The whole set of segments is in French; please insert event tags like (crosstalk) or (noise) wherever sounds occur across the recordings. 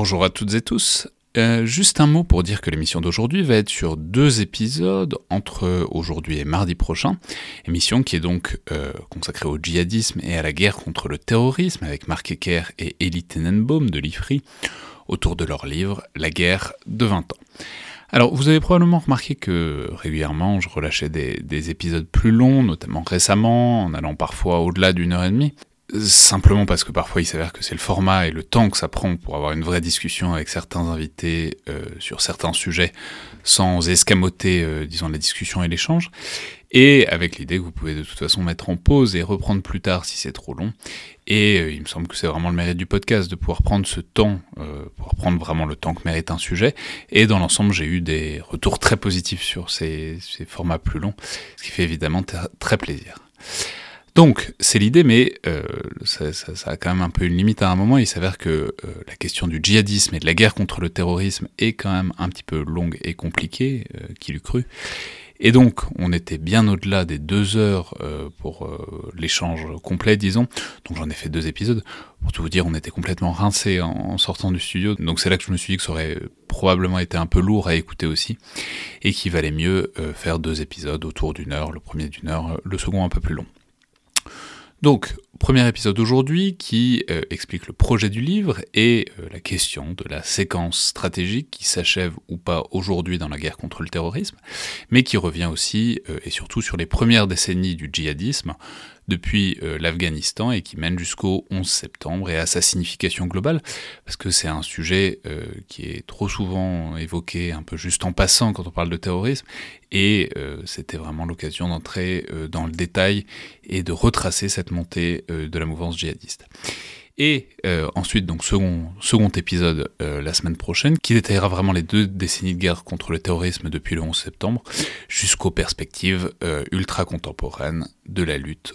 Bonjour à toutes et tous. Euh, juste un mot pour dire que l'émission d'aujourd'hui va être sur deux épisodes entre aujourd'hui et mardi prochain. Émission qui est donc euh, consacrée au djihadisme et à la guerre contre le terrorisme avec Marc Ecker et Elie Tenenbaum de l'IFRI autour de leur livre La guerre de 20 ans. Alors, vous avez probablement remarqué que régulièrement, je relâchais des, des, épisodes plus longs, notamment récemment, en allant parfois au-delà d'une heure et demie simplement parce que parfois il s'avère que c'est le format et le temps que ça prend pour avoir une vraie discussion avec certains invités euh, sur certains sujets sans escamoter, euh, disons, la discussion et l'échange, et avec l'idée que vous pouvez de toute façon mettre en pause et reprendre plus tard si c'est trop long. Et euh, il me semble que c'est vraiment le mérite du podcast de pouvoir prendre ce temps, euh, pour prendre vraiment le temps que mérite un sujet. Et dans l'ensemble, j'ai eu des retours très positifs sur ces, ces formats plus longs, ce qui fait évidemment très plaisir. Donc, c'est l'idée, mais euh, ça, a quand même un peu une limite à un moment. Il s'avère que euh, la question du djihadisme et de la guerre contre le terrorisme est quand même un petit peu longue et compliquée, euh, qu'il eût cru. Et donc, on était bien au-delà des deux heures euh, pour l'échange complet, disons. Donc, j'en ai fait deux épisodes. Pour tout vous dire, on était complètement rincé en, sortant du studio. Donc, c'est là que je me suis dit que ça aurait probablement été un peu lourd à écouter aussi. Et qu'il valait mieux faire deux épisodes autour d'une heure. Le premier d'une heure, le second un peu plus long. Donc, premier épisode aujourd'hui qui euh, explique le projet du livre et euh, la question de la séquence stratégique qui s'achève ou pas aujourd'hui dans la guerre contre le terrorisme, mais qui revient aussi euh, et surtout sur les premières décennies du djihadisme, depuis euh, l'Afghanistan et qui mène jusqu'au 11 septembre et à sa signification globale, parce que c'est un sujet euh, qui est trop souvent évoqué un peu juste en passant quand on parle de terrorisme, et euh, c'était vraiment l'occasion d'entrer dans le détail et de retracer cette montée de la mouvance djihadiste. Et ensuite, donc second, second épisode la semaine prochaine, qui détaillera vraiment les deux décennies de guerre contre le terrorisme depuis le 11 septembre, jusqu'aux perspectives ultra contemporaines de la lutte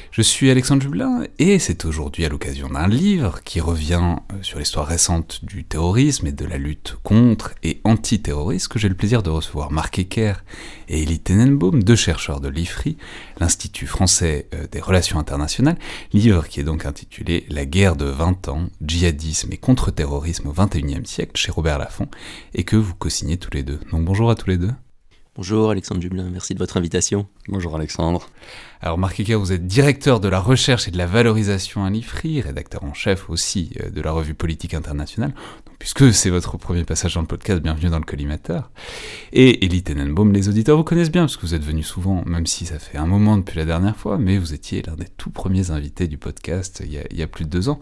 Je suis Alexandre Jublin et c'est aujourd'hui à l'occasion d'un livre qui revient euh, sur l'histoire récente du terrorisme et de la lutte contre et anti-terroriste que j'ai le plaisir de recevoir Marc Ecker et Elie Tenenbaum, deux chercheurs de l'IFRI, l'Institut français euh, des relations internationales, livre qui est donc intitulé La guerre de 20 ans, djihadisme et contre-terrorisme au XXIe siècle chez Robert Laffont et que vous co-signez tous les deux. Donc bonjour à tous les deux. Bonjour Alexandre Dublin, merci de votre invitation. Bonjour Alexandre. Alors Marc Ecker, vous êtes directeur de la recherche et de la valorisation à l'IFRI, rédacteur en chef aussi euh, de la revue politique internationale. Puisque c'est votre premier passage dans le podcast, bienvenue dans le collimateur. Et Elie Tenenbaum, les auditeurs vous connaissent bien, parce que vous êtes venu souvent, même si ça fait un moment depuis la dernière fois, mais vous étiez l'un des tout premiers invités du podcast il y, a, il y a plus de deux ans.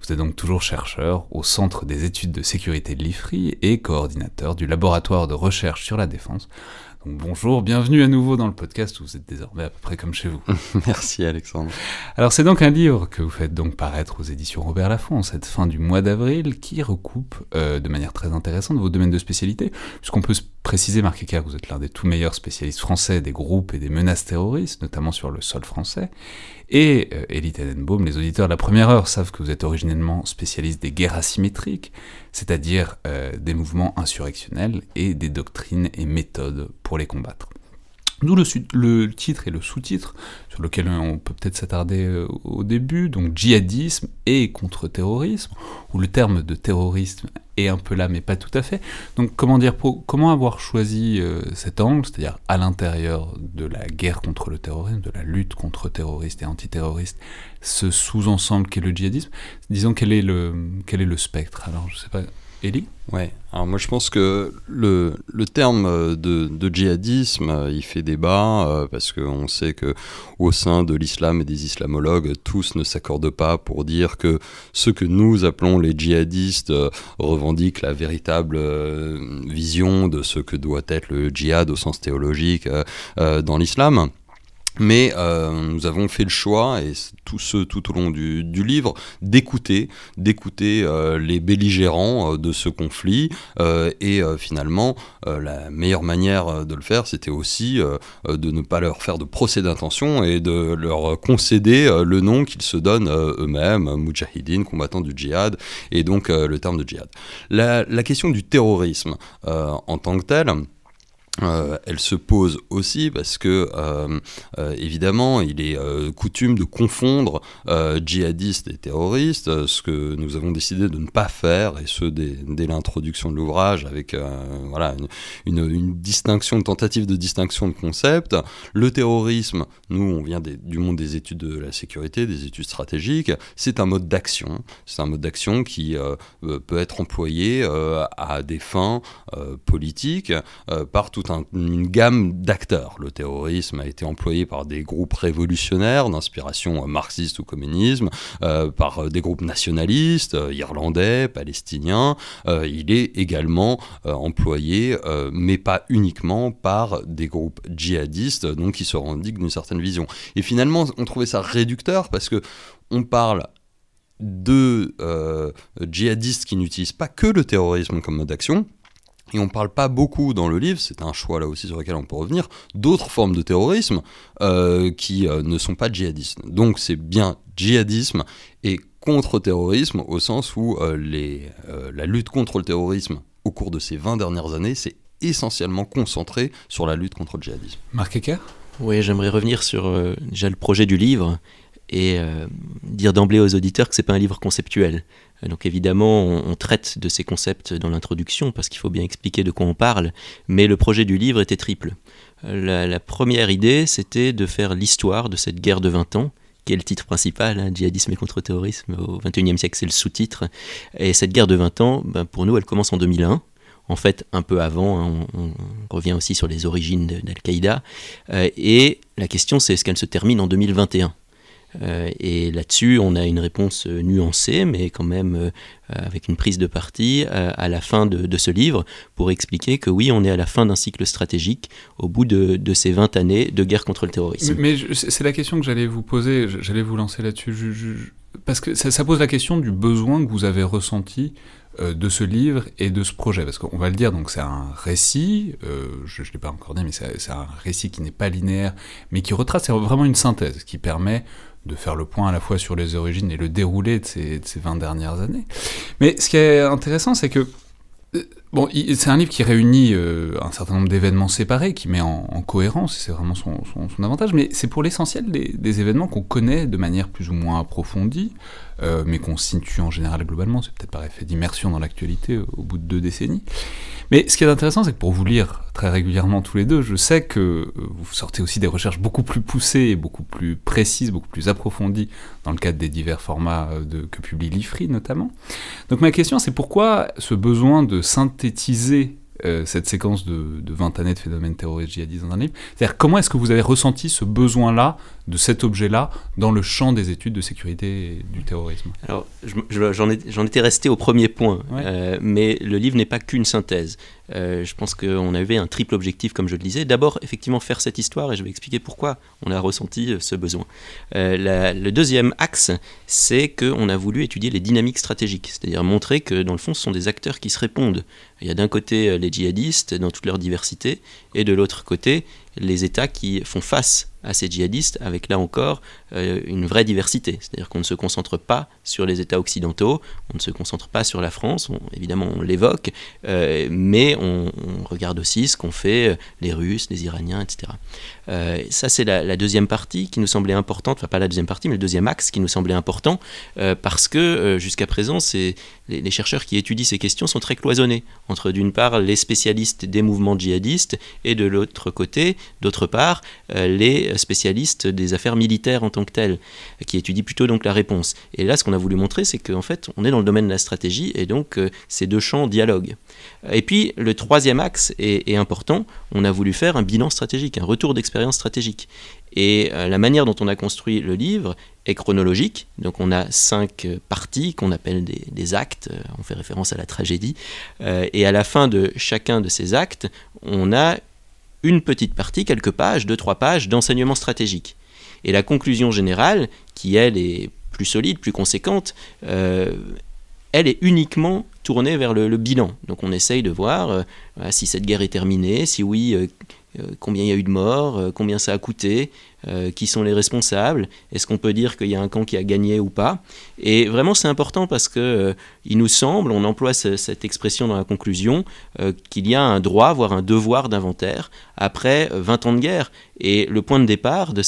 Vous êtes donc toujours chercheur au Centre des études de sécurité de l'IFRI et coordinateur du laboratoire de recherche sur la défense donc bonjour, bienvenue à nouveau dans le podcast où vous êtes désormais à peu près comme chez vous. (laughs) Merci Alexandre. Alors c'est donc un livre que vous faites donc paraître aux éditions Robert Laffont en cette fin du mois d'avril qui recoupe euh, de manière très intéressante vos domaines de spécialité, puisqu'on peut se préciser, Marc Ecker, que vous êtes l'un des tout meilleurs spécialistes français des groupes et des menaces terroristes, notamment sur le sol français. Et euh, Elie Tenenbaum, les auditeurs de la première heure savent que vous êtes originellement spécialiste des guerres asymétriques, c'est-à-dire euh, des mouvements insurrectionnels et des doctrines et méthodes pour les combattre. D'où le, titre et le sous-titre sur lequel on peut peut-être s'attarder euh, au début, donc djihadisme et contre-terrorisme, où le terme de terrorisme est un peu là mais pas tout à fait. Donc comment dire, comment avoir choisi euh, cet angle, c'est-à-dire à, à l'intérieur de la guerre contre le terrorisme, de la lutte contre terroristes et antiterroristes, ce sous-ensemble qu'est le djihadisme, disons quel est le, quel est le spectre? Alors je sais pas, Elie Ouais, alors moi je pense que le, le terme de, de, djihadisme, il fait débat euh, parce qu'on sait que au sein de l'islam et des islamologues, tous ne s'accordent pas pour dire que ceux que nous appelons les djihadistes euh, revendiquent la véritable euh, vision de ce que doit être le djihad au sens théologique euh, dans l'islam. Mais euh, nous avons fait le choix, et tout ce tout au long du, livre, d'écouter, d'écouter euh, les belligérants euh, de ce conflit. et finalement, la meilleure manière de le faire, c'était aussi de ne pas leur faire de procès d'intention et de leur concéder le nom qu'ils se donnent eux-mêmes, Mujahideen, combattants du djihad, et donc le terme de djihad. La, la question du terrorisme en tant que tel, euh, elle se pose aussi parce que, euh, euh, évidemment, il est coutume de confondre djihadistes et terroristes, ce que nous avons décidé de ne pas faire, et ce dès, l'introduction de l'ouvrage, avec voilà, une, distinction, une tentative de distinction de concept. Le terrorisme, nous, on vient du monde des études de la sécurité, des études stratégiques, c'est un mode d'action. C'est un mode d'action qui peut être employé à des fins politiques par tout une gamme d'acteurs. Le terrorisme a été employé par des groupes révolutionnaires d'inspiration marxiste ou communisme, euh, par des groupes nationalistes, euh, irlandais, palestiniens. Euh, il est également employé, mais pas uniquement, par des groupes djihadistes, donc qui se revendiquent d'une certaine vision. Et finalement, on trouvait ça réducteur parce que on parle de djihadistes qui n'utilisent pas que le terrorisme comme mode d'action, et on ne parle pas beaucoup dans le livre, c'est un choix là aussi sur lequel on peut revenir, d'autres formes de terrorisme euh, qui euh, ne sont pas djihadistes. Donc c'est bien djihadisme et contre-terrorisme au sens où euh, les, la lutte contre le terrorisme au cours de ces 20 dernières années s'est essentiellement concentrée sur la lutte contre le djihadisme. Marc Ecker? Oui, j'aimerais revenir sur déjà le projet du livre et dire d'emblée aux auditeurs que ce n'est pas un livre conceptuel. Donc évidemment, on, traite de ces concepts dans l'introduction parce qu'il faut bien expliquer de quoi on parle, mais le projet du livre était triple. La, première idée, c'était de faire l'histoire de cette guerre de 20 ans, qui est le titre principal, hein, djihadisme et contre-terrorisme au XXIe siècle, c'est le sous-titre. Et cette guerre de 20 ans, ben, pour nous, elle commence en 2001 en fait un peu avant, hein, on, revient aussi sur les origines d'Al-Qaïda, euh, et la question c'est est-ce qu'elle se termine en 2021 euh, et là-dessus, on a une réponse euh, nuancée, mais quand même euh, avec une prise de parti à la fin de, ce livre pour expliquer que oui, on est à la fin d'un cycle stratégique au bout de, ces 20 années de guerre contre le terrorisme. Mais, c'est la question que j'allais vous poser, j'allais vous lancer là-dessus, parce que ça, pose la question du besoin que vous avez ressenti de ce livre et de ce projet Parce qu'on va le dire, donc c'est un récit, je ne l'ai pas encore dit, mais c'est un récit qui n'est pas linéaire, mais qui retrace, c'est vraiment une synthèse, qui permet de faire le point à la fois sur les origines et le déroulé de ces, de ces 20 dernières années. Mais ce qui est intéressant, c'est que Bon, c'est un livre qui réunit euh, un certain nombre d'événements séparés, qui met en, cohérence, c'est vraiment son, avantage, mais c'est pour l'essentiel des, événements qu'on connaît de manière plus ou moins approfondie, euh, mais qu'on situe en général globalement, c'est peut-être par effet d'immersion dans l'actualité au bout de deux décennies. Mais ce qui est intéressant, c'est que pour vous lire très régulièrement tous les deux, je sais que euh, vous sortez aussi des recherches beaucoup plus poussées, beaucoup plus précises, beaucoup plus approfondies dans le cadre des divers formats que publie l'IFRI notamment. Donc ma question, c'est pourquoi ce besoin de synthétiser euh, cette séquence de, de, 20 années de phénomènes terroristes djihadistes dans un livre. C'est-à-dire comment est-ce que vous avez ressenti ce besoin-là, de cet objet-là, dans le champ des études de sécurité et du terrorisme? Alors j'en étais resté au premier point, mais le livre n'est pas qu'une synthèse. Euh, je pense qu'on avait un triple objectif, comme je le disais. D'abord, effectivement, faire cette histoire, et je vais expliquer pourquoi on a ressenti euh, ce besoin. Euh, le deuxième axe, c'est qu'on a voulu étudier les dynamiques stratégiques, c'est-à-dire montrer que, dans le fond, ce sont des acteurs qui se répondent. Il y a d'un côté les djihadistes dans toute leur diversité, et de l'autre côté, les États qui font face à ces djihadistes avec là encore euh, une vraie diversité. C'est-à-dire qu'on ne se concentre pas sur les États occidentaux, on ne se concentre pas sur la France, évidemment on l'évoque, euh, mais on, regarde aussi ce qu'ont fait euh, les Russes, les Iraniens, etc. ça c'est la, deuxième partie qui nous semblait importante, enfin pas la deuxième partie, mais le deuxième axe qui nous semblait important, parce que jusqu'à présent les, les, chercheurs qui étudient ces questions sont très cloisonnés, entre d'une part les spécialistes des mouvements djihadistes et de l'autre côté, d'autre part, les spécialistes des affaires militaires en tant que telles, qui étudient plutôt donc la réponse. Et là, ce qu'on a voulu montrer, c'est qu'en fait, on est dans le domaine de la stratégie, et donc euh, ces deux champs dialoguent. Et puis, le troisième axe est, important, on a voulu faire un bilan stratégique, un retour d'expérience stratégique. Et euh, la manière dont on a construit le livre est chronologique. Donc on a cinq euh, parties qu'on appelle des, actes, on fait référence à la tragédie. et à la fin de chacun de ces actes, on a une petite partie, quelques pages, deux, trois pages d'enseignement stratégique. Et la conclusion générale, qui elle est plus solide, plus conséquente, euh, elle est uniquement tournée vers le, bilan. Donc on essaye de voir euh, si cette guerre est terminée, si oui, euh, combien il y a eu de morts, combien ça a coûté, qui sont les responsables, est-ce qu'on peut dire qu'il y a un camp qui a gagné ou pas. Et vraiment c'est important parce que il nous semble, on emploie cette expression dans la conclusion, qu'il y a un droit, voire un devoir d'inventaire après 20 ans de guerre. Et le point de départ de,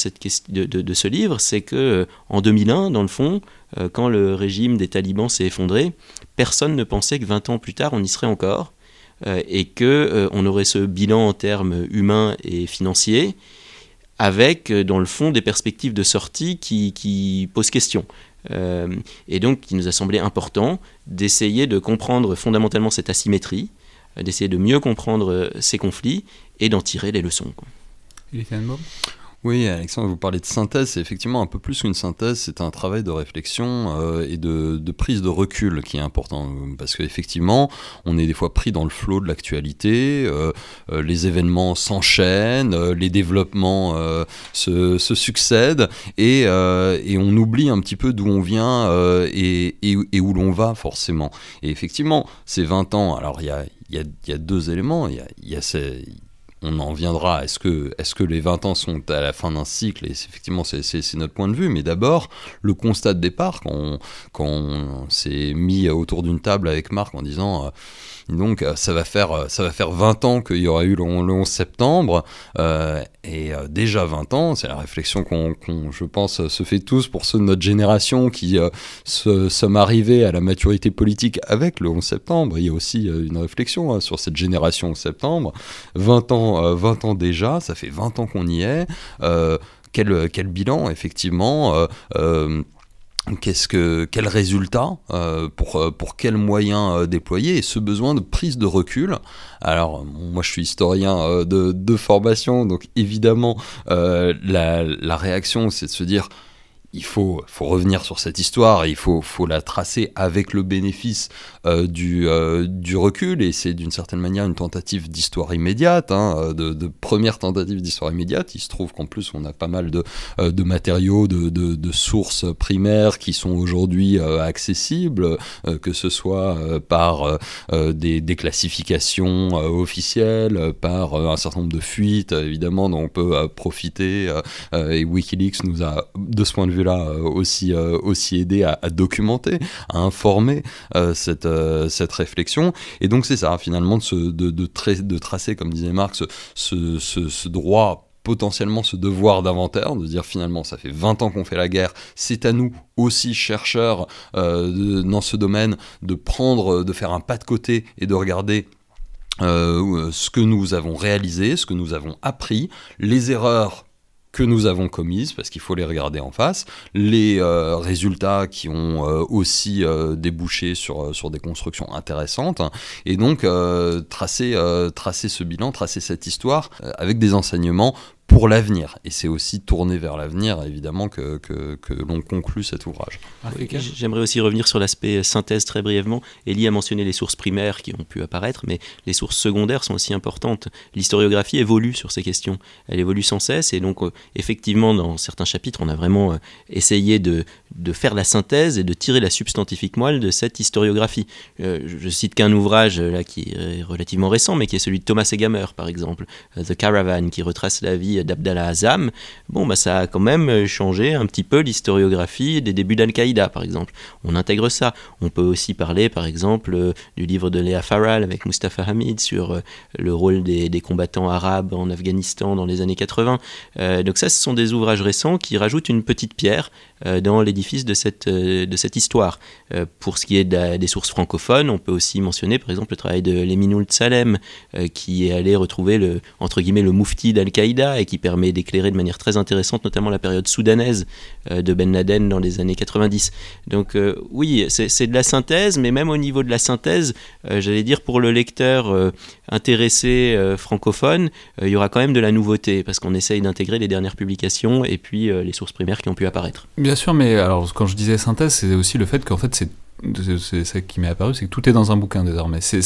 de, ce livre, c'est que en 2001, dans le fond, euh, quand le régime des talibans s'est effondré, personne ne pensait que 20 ans plus tard, on y serait encore, euh, et qu'on euh, on aurait ce bilan en termes humains et financiers, avec, dans le fond, des perspectives de sortie qui, qui posent question. et donc, il nous a semblé important d'essayer de comprendre fondamentalement cette asymétrie, d'essayer de mieux comprendre ces conflits et d'en tirer les leçons. Quoi. Oui, Alexandre, vous parlez de synthèse, c'est effectivement un peu plus qu'une synthèse, c'est un travail de réflexion euh, et de, prise de recul qui est important, parce qu'effectivement, on est des fois pris dans le flot de l'actualité, euh, euh, les événements s'enchaînent, les développements se, succèdent, et, on oublie un petit peu d'où on vient et, où l'on va forcément. Et effectivement, ces 20 ans, alors il y a, deux éléments, il y a, ces on en viendra. Est-ce que, est que les 20 ans sont à la fin d'un cycle Et effectivement, c'est notre point de vue. Mais d'abord, le constat de départ, quand on, s'est mis autour d'une table avec Marc en disant... Euh, donc euh, ça va faire euh, ça va faire 20 ans qu'il y aura eu le, 11 septembre euh, et déjà 20 ans, c'est la réflexion qu'on je pense se fait tous pour ceux de notre génération qui sommes arrivés à la maturité politique avec le 11 septembre. Il y a aussi une réflexion hein, sur cette génération 11 septembre. 20 ans 20 ans déjà, ça fait 20 ans qu'on y est. Quel, quel, bilan effectivement Qu'est-ce que, quel résultat euh, pour, euh, pour quels moyens euh, déployer et ce besoin de prise de recul? Alors, moi je suis historien de, de, formation, donc évidemment, la, la réaction c'est de se dire il faut, faut, revenir sur cette histoire, il faut, faut la tracer avec le bénéfice euh, du, euh, du, recul, et c'est d'une certaine manière une tentative d'histoire immédiate, hein, euh, de, de, première tentative d'histoire immédiate. Il se trouve qu'en plus on a pas mal de, de matériaux, de, de, sources primaires qui sont aujourd'hui accessibles, que ce soit par des, des, classifications officielles, par un certain nombre de fuites, évidemment, dont on peut profiter, et Wikileaks nous a, de ce point de vue là euh, aussi, euh, aussi aider à, documenter, à informer euh, cette, cette réflexion. Et donc c'est ça, finalement, de, de, de, tracer, comme disait Marx, ce, ce, droit potentiellement ce devoir d'inventaire, de dire finalement ça fait 20 ans qu'on fait la guerre, c'est à nous aussi chercheurs dans ce domaine de prendre, de faire un pas de côté et de regarder ce que nous avons réalisé, ce que nous avons appris, les erreurs que nous avons commises, parce qu'il faut les regarder en face, les euh, résultats qui ont euh, aussi euh, débouché sur, sur des constructions intéressantes, et donc tracer, tracer ce bilan, tracer cette histoire avec des enseignements pour l'avenir. Et c'est aussi tourné vers l'avenir, évidemment, que, que, que l'on conclut cet ouvrage. J'aimerais aussi revenir sur l'aspect synthèse très brièvement. Elie a mentionné les sources primaires qui ont pu apparaître, mais les sources secondaires sont aussi importantes. L'historiographie évolue sur ces questions. Elle évolue sans cesse, et donc, euh, effectivement, dans certains chapitres, on a vraiment euh, essayé de, de, faire la synthèse et de tirer la substantifique moelle de cette historiographie. Euh, je cite qu'un ouvrage là qui est relativement récent, mais qui est celui de Thomas Egamer, par exemple, The Caravan, qui retrace la vie d'Abdallah Azam, bon, bah, ça a quand même changé un petit peu l'historiographie des débuts d'Al-Qaïda, par exemple. On intègre ça. On peut aussi parler, par exemple, euh, du livre de Léa Farrell avec Mustafa Hamid sur euh, le rôle des, combattants arabes en Afghanistan dans les années 80. Euh, donc ça, ce sont des ouvrages récents qui rajoutent une petite pierre dans l'édifice de cette, de cette histoire. pour ce qui est des sources francophones, on peut aussi mentionner, par exemple, le travail de Leminoul Salem, qui est allé retrouver le, entre guillemets, le moufti d'Al-Qaïda et qui permet d'éclairer de manière très intéressante notamment la période soudanaise euh, de Ben Laden dans les années 90. Donc euh, oui, c'est de la synthèse, mais même au niveau de la synthèse, euh, j'allais dire pour le lecteur intéressé francophone, il y aura quand même de la nouveauté parce qu'on essaye d'intégrer les dernières publications et puis les sources primaires qui ont pu apparaître. Bien sûr, mais alors quand je disais synthèse, c'est aussi le fait qu'en fait c'est c'est ça qui m'est apparu, c'est que tout est dans un bouquin désormais. C'est,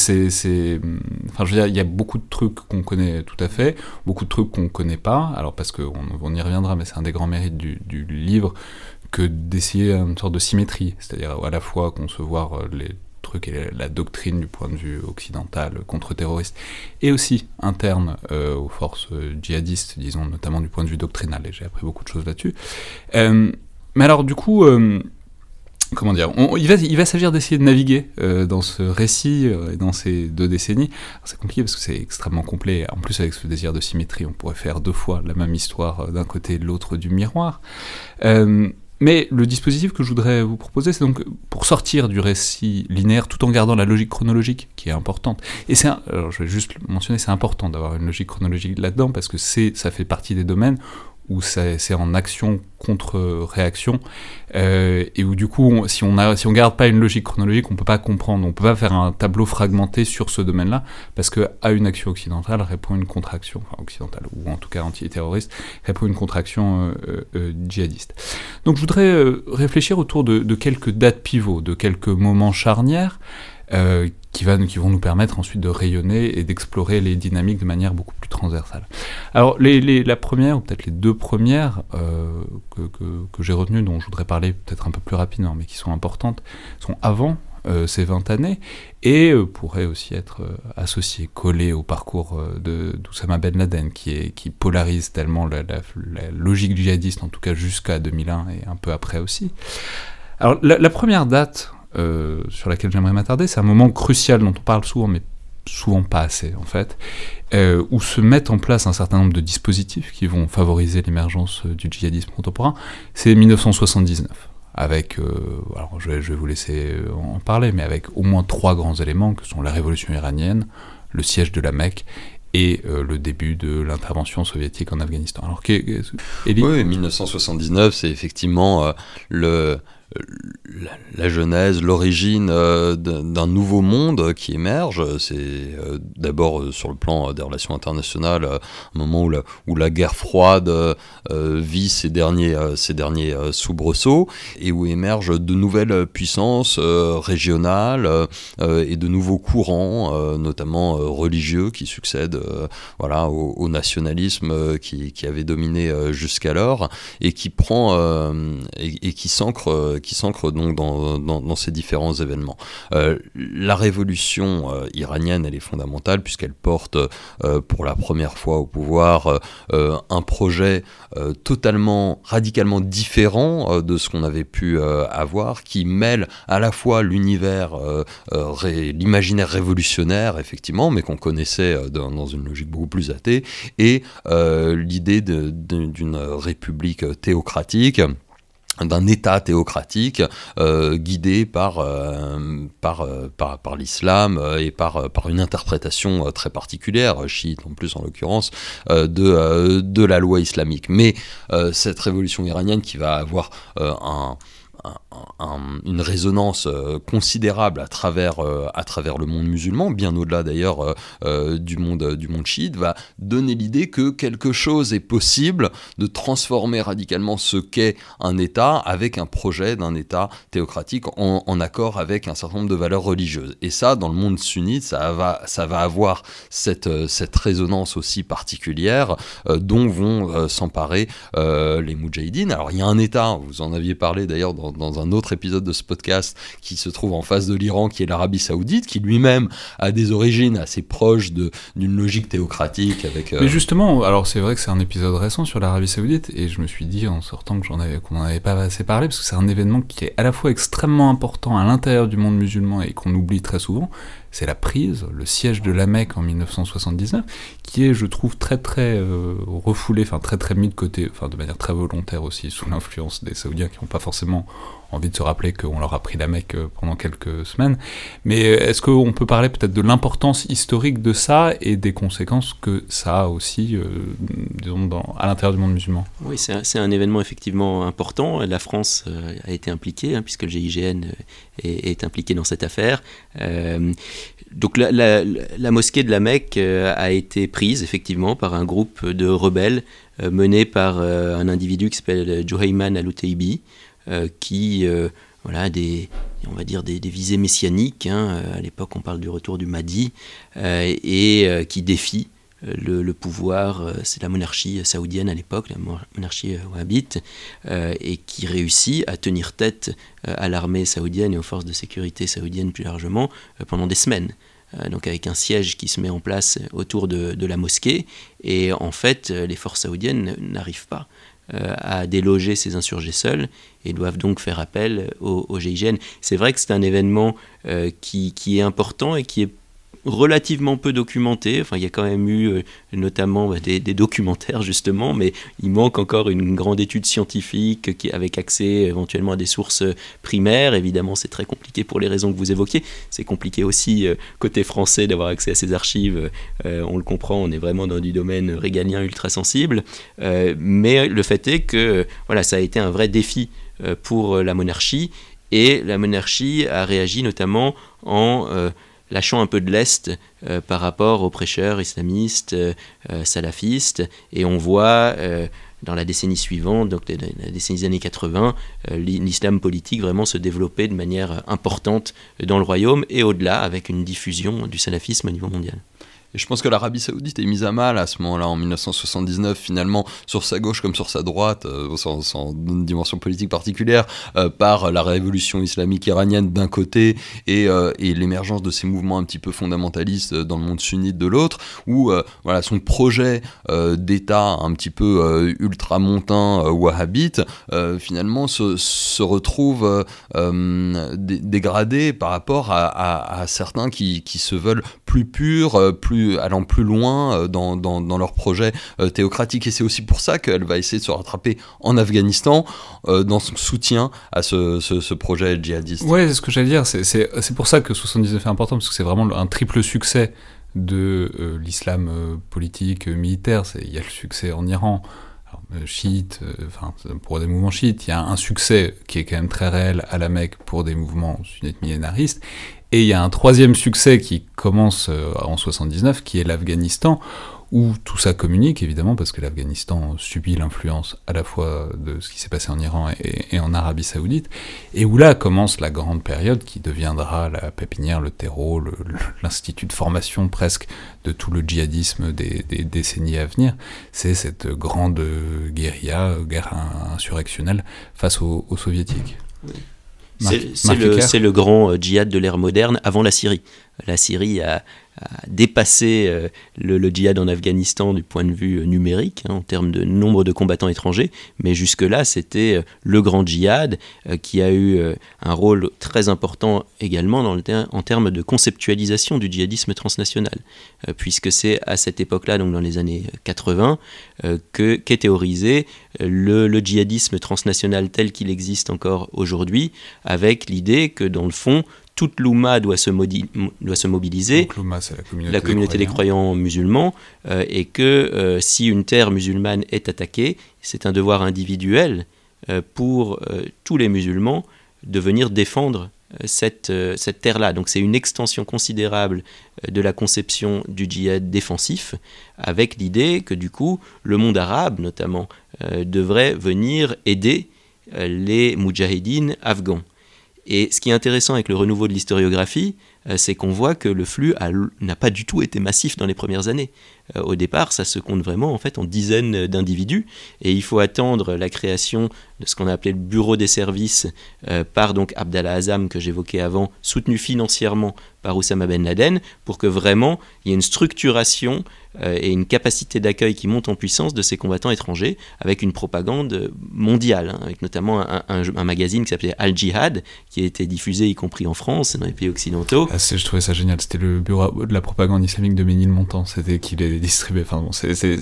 enfin, je veux dire, il y a beaucoup de trucs qu'on connaît tout à fait, beaucoup de trucs qu'on connaît pas. Alors parce qu'on on y reviendra, mais c'est un des grands mérites du, livre que d'essayer une sorte de symétrie, c'est-à-dire à la fois concevoir les truc et la doctrine du point de vue occidental contre-terroriste, et aussi interne euh, aux forces euh, djihadistes, disons, notamment du point de vue doctrinal, et j'ai appris beaucoup de choses là-dessus. Euh, mais alors, du coup, comment dire, il va, s'agir d'essayer de naviguer dans ce récit et dans ces deux décennies. C'est compliqué parce que c'est extrêmement complet. En plus, avec ce désir de symétrie, on pourrait faire deux fois la même histoire d'un côté et de l'autre du miroir. Mais le dispositif que je voudrais vous proposer, c'est donc pour sortir du récit linéaire tout en gardant la logique chronologique qui est importante. Et c'est, je vais juste mentionner, c'est important d'avoir une logique chronologique là-dedans parce que c'est, ça fait partie des domaines où c'est en action contre réaction euh, et où du coup si on a si garde pas une logique chronologique on peut pas comprendre on peut pas faire un tableau fragmenté sur ce domaine là parce que à une action occidentale répond une contraction enfin occidentale ou en tout cas anti-terroriste répond une contraction euh, euh, djihadiste. Donc je voudrais réfléchir autour de, de, quelques dates pivots de quelques moments charnières qui, va, qui vont nous permettre ensuite de rayonner et d'explorer les dynamiques de manière beaucoup plus transversale. Alors les, la première, ou peut-être les deux premières euh, que, que, j'ai retenues, dont je voudrais parler peut-être un peu plus rapidement, mais qui sont importantes, sont avant euh, ces 20 années, et euh, pourraient aussi être associées, collées au parcours de d'Oussama Ben Laden, qui, est, qui polarise tellement la, la, la logique djihadiste, en tout cas jusqu'à 2001 et un peu après aussi. Alors la première date euh, sur laquelle j'aimerais m'attarder. C'est un moment crucial dont on parle souvent, mais souvent pas assez en fait, euh, où se mettent en place un certain nombre de dispositifs qui vont favoriser l'émergence euh, du djihadisme contemporain. C'est 1979 avec, alors je vais, vous laisser en parler, mais avec au moins trois grands éléments que sont la révolution iranienne, le siège de la Mecque et le début de l'intervention soviétique en Afghanistan. Alors, oui, 1979, c'est effectivement le, la, genèse, l'origine euh, d'un nouveau monde qui émerge. C'est euh, d'abord euh, sur le plan des relations internationales, un moment où la, où la guerre froide vit ses derniers, ses derniers soubresauts et où émergent de nouvelles puissances régionales et de nouveaux courants, notamment religieux, qui succèdent voilà, au, nationalisme qui, avait dominé jusqu'alors et qui prend et qui s'ancre qui s'ancre donc dans, ces différents événements. Euh, la révolution euh, iranienne, elle est fondamentale puisqu'elle porte euh, pour la première fois au pouvoir un projet totalement, radicalement différent de ce qu'on avait pu avoir, qui mêle à la fois l'univers, l'imaginaire révolutionnaire, effectivement, mais qu'on connaissait dans, une logique beaucoup plus athée, et l'idée d'une république théocratique d'un État théocratique euh, guidé par, euh, euh, par, par l'islam et par, par une interprétation très particulière, chiite en plus en l'occurrence, de, de la loi islamique. Mais cette révolution iranienne qui va avoir un une résonance euh, considérable à travers, euh, à travers le monde musulman, bien au-delà d'ailleurs euh, du, monde, du monde chiite, va donner l'idée que quelque chose est possible de transformer radicalement ce qu'est un État avec un projet d'un État théocratique en, accord avec un certain nombre de valeurs religieuses. Et ça, dans le monde sunnite, ça va, ça va avoir cette, cette résonance aussi particulière dont vont s'emparer les Moudjahidines. Alors il y a un État, vous en aviez parlé d'ailleurs dans dans, un autre épisode de ce podcast qui se trouve en face de l'Iran, qui est l'Arabie Saoudite, qui lui-même a des origines assez proches d'une logique théocratique. Avec, euh, Mais justement, alors c'est vrai que c'est un épisode récent sur l'Arabie Saoudite, et je me suis dit en sortant que j'en qu'on n'en avait pas assez parlé, parce que c'est un événement qui est à la fois extrêmement important à l'intérieur du monde musulman et qu'on oublie très souvent, c'est la prise, le siège de la Mecque en 1979, qui est, je trouve, très très euh, refoulé, enfin très très mis de côté, enfin de manière très volontaire aussi, sous l'influence des Saoudiens qui n'ont pas forcément envie de se rappeler qu'on leur a pris la Mecque euh, pendant quelques semaines. Mais euh, est-ce qu'on peut parler peut-être de l'importance historique de ça et des conséquences que ça a aussi, disons, à l'intérieur du monde musulman? Oui, c'est un, événement effectivement important. La France a été impliquée, hein, puisque le GIGN est, impliqué dans cette affaire donc la, mosquée de la Mecque euh, a été prise effectivement par un groupe de rebelles euh, mené par euh, un individu qui s'appelle Juhayman al-Utaybi, qui voilà, des, on va dire des, visées messianiques. Hein, à l'époque, on parle du retour du Mahdi et qui défie le, pouvoir, c'est la monarchie saoudienne à l'époque, la monarchie wahhabite, et qui réussit à tenir tête à l'armée saoudienne et aux forces de sécurité saoudiennes plus largement pendant des semaines. Euh, donc avec un siège qui se met en place autour de, la mosquée. Et en fait, euh, les forces saoudiennes n'arrivent pas euh, à déloger ces insurgés seuls et doivent donc faire appel au, GIGN. C'est vrai que c'est un événement qui, qui, est important et qui est relativement peu documenté. Enfin, il y a quand même eu euh, notamment bah, des, documentaires justement, mais il manque encore une grande étude scientifique avec accès éventuellement à des sources primaires. Évidemment, c'est très compliqué pour les raisons que vous évoquez. C'est compliqué aussi euh, côté français d'avoir accès à ces archives. Euh, on le comprend, on est vraiment dans du domaine régalien ultra sensible. mais le fait est que voilà, ça a été un vrai défi pour la monarchie. Et la monarchie a réagi notamment en lâchant un peu de l'Est euh, par rapport aux prêcheurs islamistes, euh, euh, salafistes, et on voit dans la décennie suivante, donc la décennie des années 80, l'islam politique vraiment se développer de manière importante dans le royaume et au-delà avec une diffusion du salafisme au niveau mondial. Et je pense que l'Arabie Saoudite est mise à mal à ce moment-là, en 1979, finalement, sur sa gauche comme sur sa droite, euh, sans, une dimension politique particulière, euh, par la révolution islamique iranienne d'un côté et, euh, et l'émergence de ces mouvements un petit peu fondamentalistes dans le monde sunnite de l'autre, où voilà, son projet d'État un petit peu ultramontain wahhabite, finalement, se, retrouve dégradé par rapport à, certains qui, se veulent plus purs, plus allant plus loin euh, dans, dans, leur projet euh, théocratique. Et c'est aussi pour ça qu'elle va essayer de se rattraper en Afghanistan euh, dans son soutien à ce, projet djihadiste. Ouais, c'est ce que j'allais dire. C'est pour ça que 79 est important, parce que c'est vraiment un triple succès de l'islam politique, militaire. Il y a le succès en Iran, chiite, pour des mouvements chiites, il y a un succès qui est quand même très réel à la Mecque pour des mouvements sunnites millénaristes, et il y a un troisième succès qui commence euh, en 79, qui est l'Afghanistan, où tout ça communique évidemment, parce que l'Afghanistan subit l'influence à la fois de ce qui s'est passé en Iran et, en Arabie Saoudite, et où là commence la grande période qui deviendra la pépinière, le terreau, l'institut de formation presque de tout le djihadisme des, décennies à venir. C'est cette grande guérilla, guerre insurrectionnelle face aux, soviétiques. C'est le, le, grand euh, djihad de l'ère moderne avant la Syrie. La Syrie a, dépasser euh, le, djihad en Afghanistan du point de vue euh, numérique, hein, en termes de nombre de combattants étrangers, mais jusque-là, c'était euh, le grand djihad qui a eu un rôle très important également en termes de conceptualisation du djihadisme transnational, puisque c'est à cette époque-là, donc dans les années 80, que qu'est théorisé le, le djihadisme transnational tel qu'il existe encore aujourd'hui, avec l'idée que dans le fond, toute l'Oumma doit, se doit se mobiliser, la communauté, des, croyants. musulmans, euh, et que euh, si une terre musulmane est attaquée, c'est un devoir individuel euh, pour tous les musulmans de venir défendre cette, cette terre-là. Donc c'est une extension considérable de la conception du djihad défensif, avec l'idée que du coup le monde arabe notamment devrait venir aider les moudjahidines afghans. Et ce qui est intéressant avec le renouveau de l'historiographie, c'est qu'on voit que le flux n'a pas du tout été massif dans les premières années. Euh, au départ, ça se compte vraiment en fait en dizaines d'individus, et il faut attendre la création de ce qu'on a appelé le bureau des services euh, par donc Abdallah Azam que j'évoquais avant, soutenu financièrement par Oussama Ben Laden, pour que vraiment il y ait une structuration euh, et une capacité d'accueil qui monte en puissance de ces combattants étrangers avec une propagande mondiale, hein, avec notamment un, magazine qui s'appelait Al Jihad, qui a été diffusé y compris en France, dans les pays occidentaux. Ah, je trouvais ça génial, c'était le bureau de la propagande islamique de Ménilmontant, c'était qu'il est distribué. Enfin, bon,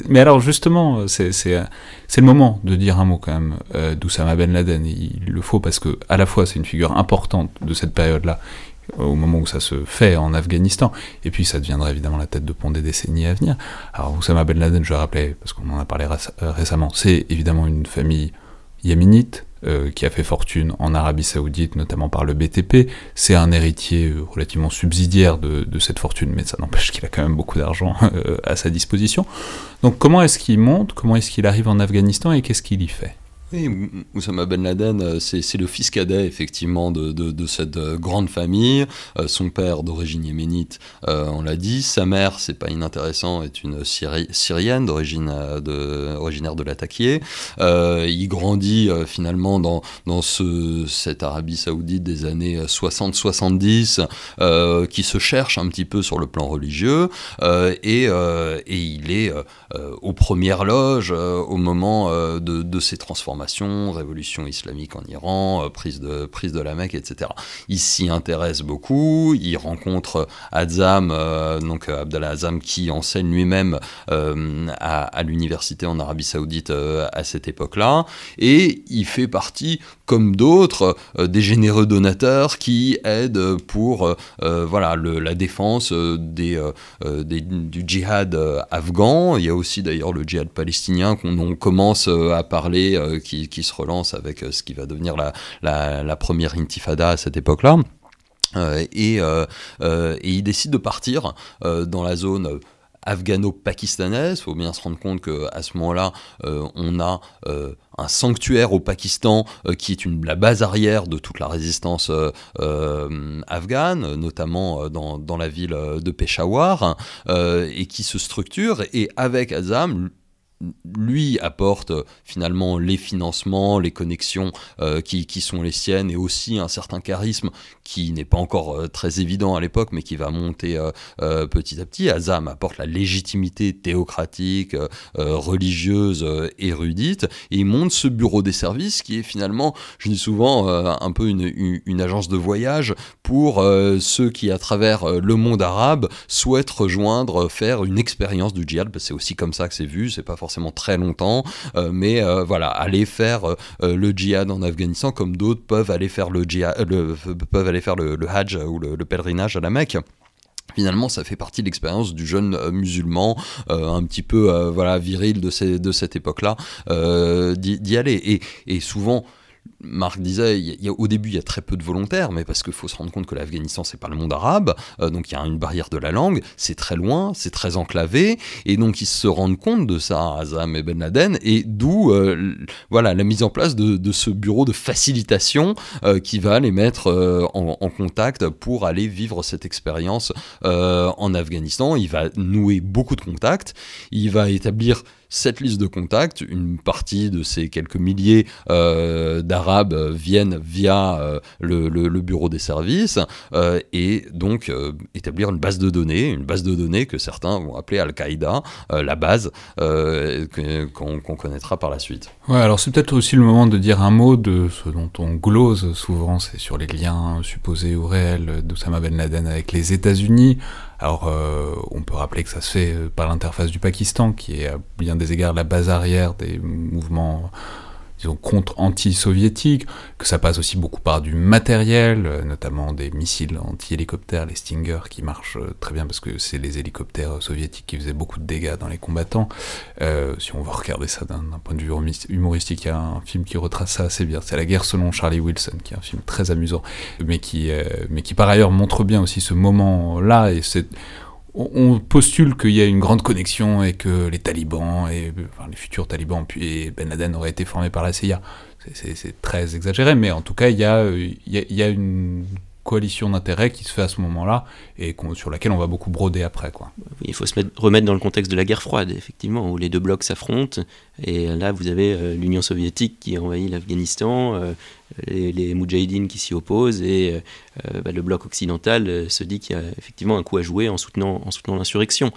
Mais alors justement, c'est le moment de dire un mot quand même euh, d'Oussama Ben Laden, il le faut parce que à la fois c'est une figure importante de cette période-là, au moment où ça se fait en Afghanistan, et puis ça deviendra évidemment la tête de pont des décennies à venir. Alors Oussama Ben Laden, je le rappelais, parce qu'on en a parlé euh, récemment, c'est évidemment une famille yéménite, euh, qui a fait fortune en Arabie Saoudite, notamment par le BTP. C'est un héritier euh, relativement subsidiaire de, cette fortune, mais ça n'empêche qu'il a quand même beaucoup d'argent (laughs) à sa disposition. Donc comment est-ce qu'il monte? Comment est-ce qu'il arrive en Afghanistan? Et qu'est-ce qu'il y fait? Oui, Oussama Ben Laden, euh, c'est le fils cadet effectivement de, cette euh, grande famille. Euh, son père d'origine yéménite, on l'a dit. Sa mère, c'est pas inintéressant, est une syrienne d'origine originaire de l'Attaquier. il grandit finalement dans, dans ce, cette Arabie Saoudite des années 60-70 qui se cherche un petit peu sur le plan religieux et, il est aux premières loges au moment de, de transformations révolution islamique en Iran, euh, prise, de, prise de la Mecque, etc. Il s'y intéresse beaucoup, il rencontre Azam, euh, donc euh, Abdallah Azam, qui enseigne lui-même à, l'université en Arabie Saoudite à cette époque-là, et il fait partie, comme d'autres, des généreux donateurs qui aident pour voilà, la défense des, du djihad afghan. Il y a aussi d'ailleurs le djihad palestinien qu'on commence à parler, qui, se relance avec euh, ce qui va devenir la, première intifada à cette époque-là. Euh, euh, et, il décide de partir dans la zone afghano-pakistanaise. Il faut bien se rendre compte qu'à ce moment-là, on a un sanctuaire au Pakistan qui est la base arrière de toute la résistance afghane, notamment dans, dans, la ville de Peshawar, et qui se structure. Et avec Azam, lui apporte euh, finalement les financements, les connexions euh, qui, sont les siennes et aussi un certain charisme qui n'est pas encore euh, très évident à l'époque mais qui va monter petit à petit. Azam apporte la légitimité théocratique, religieuse, érudite et il monte ce bureau des services qui est finalement, je dis souvent, un peu une, agence de voyage pour ceux qui à travers le monde arabe souhaitent rejoindre, faire une expérience du djihad. C'est aussi comme ça que c'est vu, c'est pas forcément forcément très longtemps, euh, mais euh, voilà, aller faire euh, le djihad en Afghanistan comme d'autres peuvent aller faire le, djihad, peuvent aller faire le, hajj ou le, pèlerinage à la Mecque. Finalement ça fait partie de l'expérience du jeune musulman un petit peu voilà viril de, cette époque là d'y aller. Et souvent Marc disait, il y a, au début, il y a très peu de volontaires, mais parce qu'il faut se rendre compte que l'Afghanistan, c'est pas le monde arabe, euh, donc il y a une barrière de la langue, c'est très loin, c'est très enclavé, et donc ils se rendent compte de ça, Azam et Ben Laden, et d'où euh, voilà la mise en place de, ce bureau de facilitation euh, qui va les mettre en, en, contact pour aller vivre cette expérience en Afghanistan. Il va nouer beaucoup de contacts, il va établir cette liste de contacts, une partie de ces quelques milliers euh, d'Arabes viennent via euh, le, bureau des services euh, et donc établir une base de données, une base de données que certains vont appeler Al-Qaïda, la base qu'on connaîtra par la suite. Ouais, alors c'est peut-être aussi le moment de dire un mot de ce dont on glose souvent, c'est sur les liens supposés ou réels d'Oussama Ben Laden avec les États-Unis. Alors, euh, on peut rappeler que ça se fait euh, par l'interface du Pakistan, qui est à bien des égards la base arrière des mouvements disons, contre-anti-soviétiques, que ça passe aussi beaucoup par du matériel, euh, notamment des missiles anti-hélicoptères, les Stinger, qui marchent euh, très bien parce que c'est les hélicoptères soviétiques qui faisaient beaucoup de dégâts dans les combattants. Euh, si on veut regarder ça d'un point de vue humoristique, il y a un film qui retrace ça assez bien. C'est La guerre selon Charlie Wilson, qui est un film très amusant, mais qui, mais qui par ailleurs montre bien aussi ce moment-là, et c'est on postule qu'il y a une grande connexion et que les talibans, et les futurs talibans, puis Ben Laden auraient été formés par la CIA. C'est très exagéré, mais en tout cas, il y a, une coalition d'intérêts qui se fait à ce moment-là et sur laquelle on va beaucoup broder après. Quoi. Il faut se remettre dans le contexte de la guerre froide, effectivement, où les deux blocs s'affrontent. Et là, vous avez euh, l'Union soviétique qui envahit l'Afghanistan, euh, les, les Moudjahidines qui s'y opposent, et euh, bah, le bloc occidental se dit qu'il y a effectivement un coup à jouer en soutenant, en soutenant l'insurrection.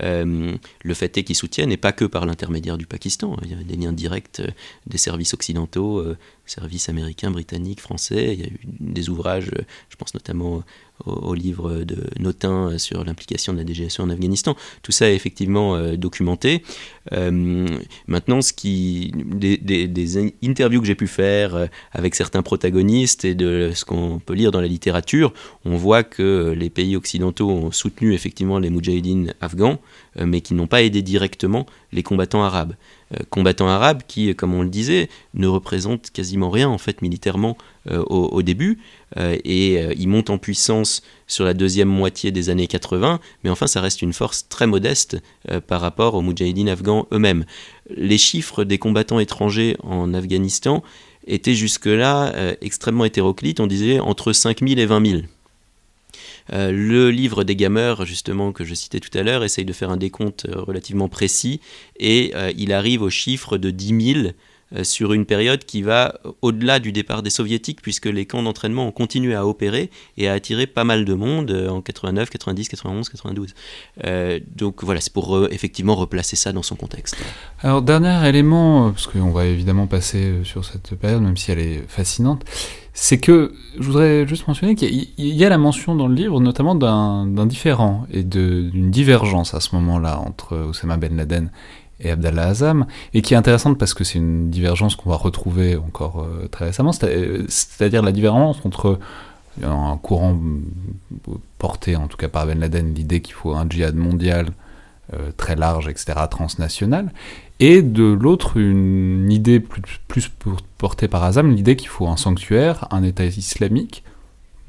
le fait est qu'ils soutiennent, et pas que par l'intermédiaire du Pakistan. Il y a des liens directs des services occidentaux, services américains, britanniques, français. Il y a eu des ouvrages, je pense notamment au, livre de Notin sur l'implication de la DGSE en Afghanistan. Tout ça est effectivement euh, documenté. Euh, maintenant, ce qui, des, interviews que j'ai pu faire euh, avec certains protagonistes et de ce qu'on peut lire dans la littérature, on voit que les pays occidentaux ont soutenu effectivement les moudjahidines afghans, mais qui n'ont pas aidé directement les combattants arabes. Combattants arabes qui, comme on le disait, ne représentent quasiment rien en fait militairement au, début, et ils montent en puissance sur la deuxième moitié des années 80, mais enfin ça reste une force très modeste par rapport aux moudjahidines afghans eux-mêmes. Les chiffres des combattants étrangers en Afghanistan étaient jusque-là extrêmement hétéroclites, on disait entre 5000 et 20 000. Euh, le livre des gamers, justement, que je citais tout à l'heure, essaye de faire un décompte euh, relativement précis et euh, il arrive au chiffre de 10 000 sur une période qui va au-delà du départ des soviétiques, puisque les camps d'entraînement ont continué à opérer et à attirer pas mal de monde en 89, 90, 91, 92. donc voilà, c'est pour effectivement replacer ça dans son contexte. Alors, dernier élément, parce qu'on va évidemment passer sur cette période, même si elle est fascinante, c'est que je voudrais juste mentionner qu'il y, a la mention dans le livre notamment d'un différent et d'une divergence à ce moment-là entre Osama Ben Laden et Abdallah Azam, et qui est intéressante parce que c'est une divergence qu'on va retrouver encore euh, très récemment, c'est-à-dire la différence entre un courant porté en tout cas par Ben Laden, l'idée qu'il faut un djihad mondial euh, très large, etc., transnational, et de l'autre une idée plus, plus portée par Azam, l'idée qu'il faut un sanctuaire, un État islamique,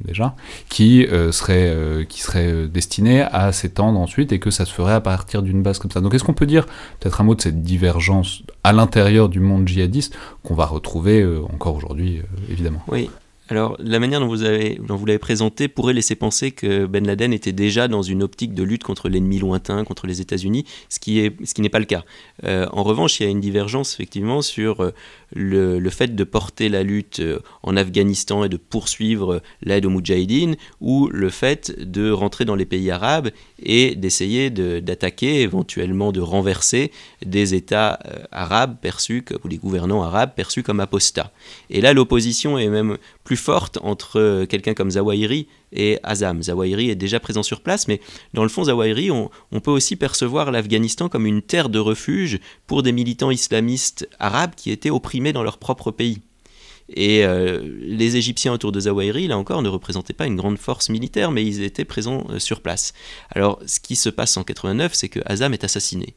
déjà, qui, euh, serait, euh, qui serait destiné à s'étendre ensuite et que ça se ferait à partir d'une base comme ça. Donc est-ce qu'on peut dire peut-être un mot de cette divergence à l'intérieur du monde djihadiste qu'on va retrouver encore aujourd'hui, évidemment? Oui, alors, la manière dont vous, l'avez présenté pourrait laisser penser que Ben Laden était déjà dans une optique de lutte contre l'ennemi lointain, contre les États-Unis, ce qui n'est pas le cas. Euh, en revanche, il y a une divergence effectivement sur euh, le, le, fait de porter la lutte euh, en Afghanistan et de poursuivre l'aide aux Moudjahidines, ou le fait de rentrer dans les pays arabes et d'essayer d'attaquer, éventuellement de renverser des États arabes perçus, ou des gouvernants arabes perçus comme apostats. Et là, l'opposition est même plus forte entre euh, quelqu'un comme Zawahiri et Azam. Zawahiri est déjà présent sur place, mais dans le fond, Zawahiri, on, peut aussi percevoir l'Afghanistan comme une terre de refuge pour des militants islamistes arabes qui étaient opprimés dans leur propre pays. Et euh, les Égyptiens autour de Zawahiri, là encore, ne représentaient pas une grande force militaire, mais ils étaient présents euh, sur place. Alors, ce qui se passe en 89, c'est que Azam est assassiné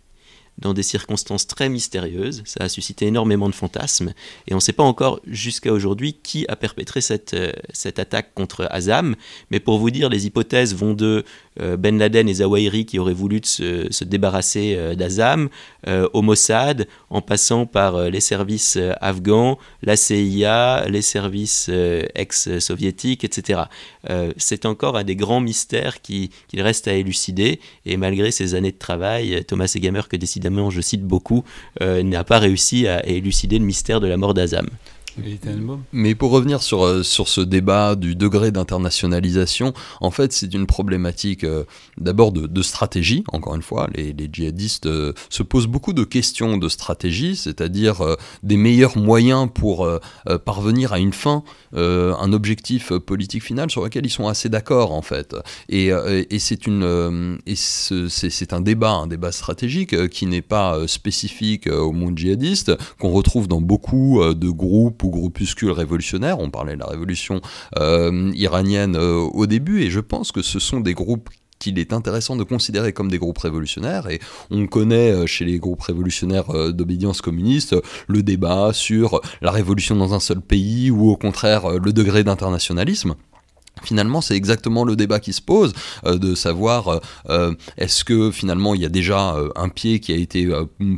dans des circonstances très mystérieuses. Ça a suscité énormément de fantasmes et on ne sait pas encore jusqu'à aujourd'hui qui a perpétré cette, euh, cette attaque contre Azam. Mais pour vous dire, les hypothèses vont de euh, Ben Laden et Zawahiri qui auraient voulu se, se, débarrasser euh, d'Azam, au Mossad, en passant par les services afghans, la CIA, les services ex-soviétiques, etc. C'est encore un des grands mystères qu'il reste à élucider et malgré ces années de travail, Thomas Egamer que décide je cite beaucoup, euh, n'a pas réussi à élucider le mystère de la mort d'Azam. Mais pour revenir sur, euh, sur ce débat du degré d'internationalisation, en fait, c'est une problématique euh, d'abord de, stratégie. Encore une fois, les, djihadistes se posent beaucoup de questions de stratégie, c'est-à-dire des meilleurs moyens pour parvenir à une fin, un objectif politique final sur lequel ils sont assez d'accord, en fait. Et, et c'est une, et c'est un débat, un débat stratégique qui n'est pas spécifique au monde djihadiste, qu'on retrouve dans beaucoup de groupes ou groupuscules révolutionnaires. On parlait de la révolution euh, iranienne euh, au début, et je pense que ce sont des groupes qu'il est intéressant de considérer comme des groupes révolutionnaires. Et on connaît euh, chez les groupes révolutionnaires d'obédience communiste le débat sur la révolution dans un seul pays ou au contraire le degré d'internationalisme. Finalement, c'est exactement le débat qui se pose, euh, de savoir euh, euh, est-ce que finalement il y a déjà un pied qui a été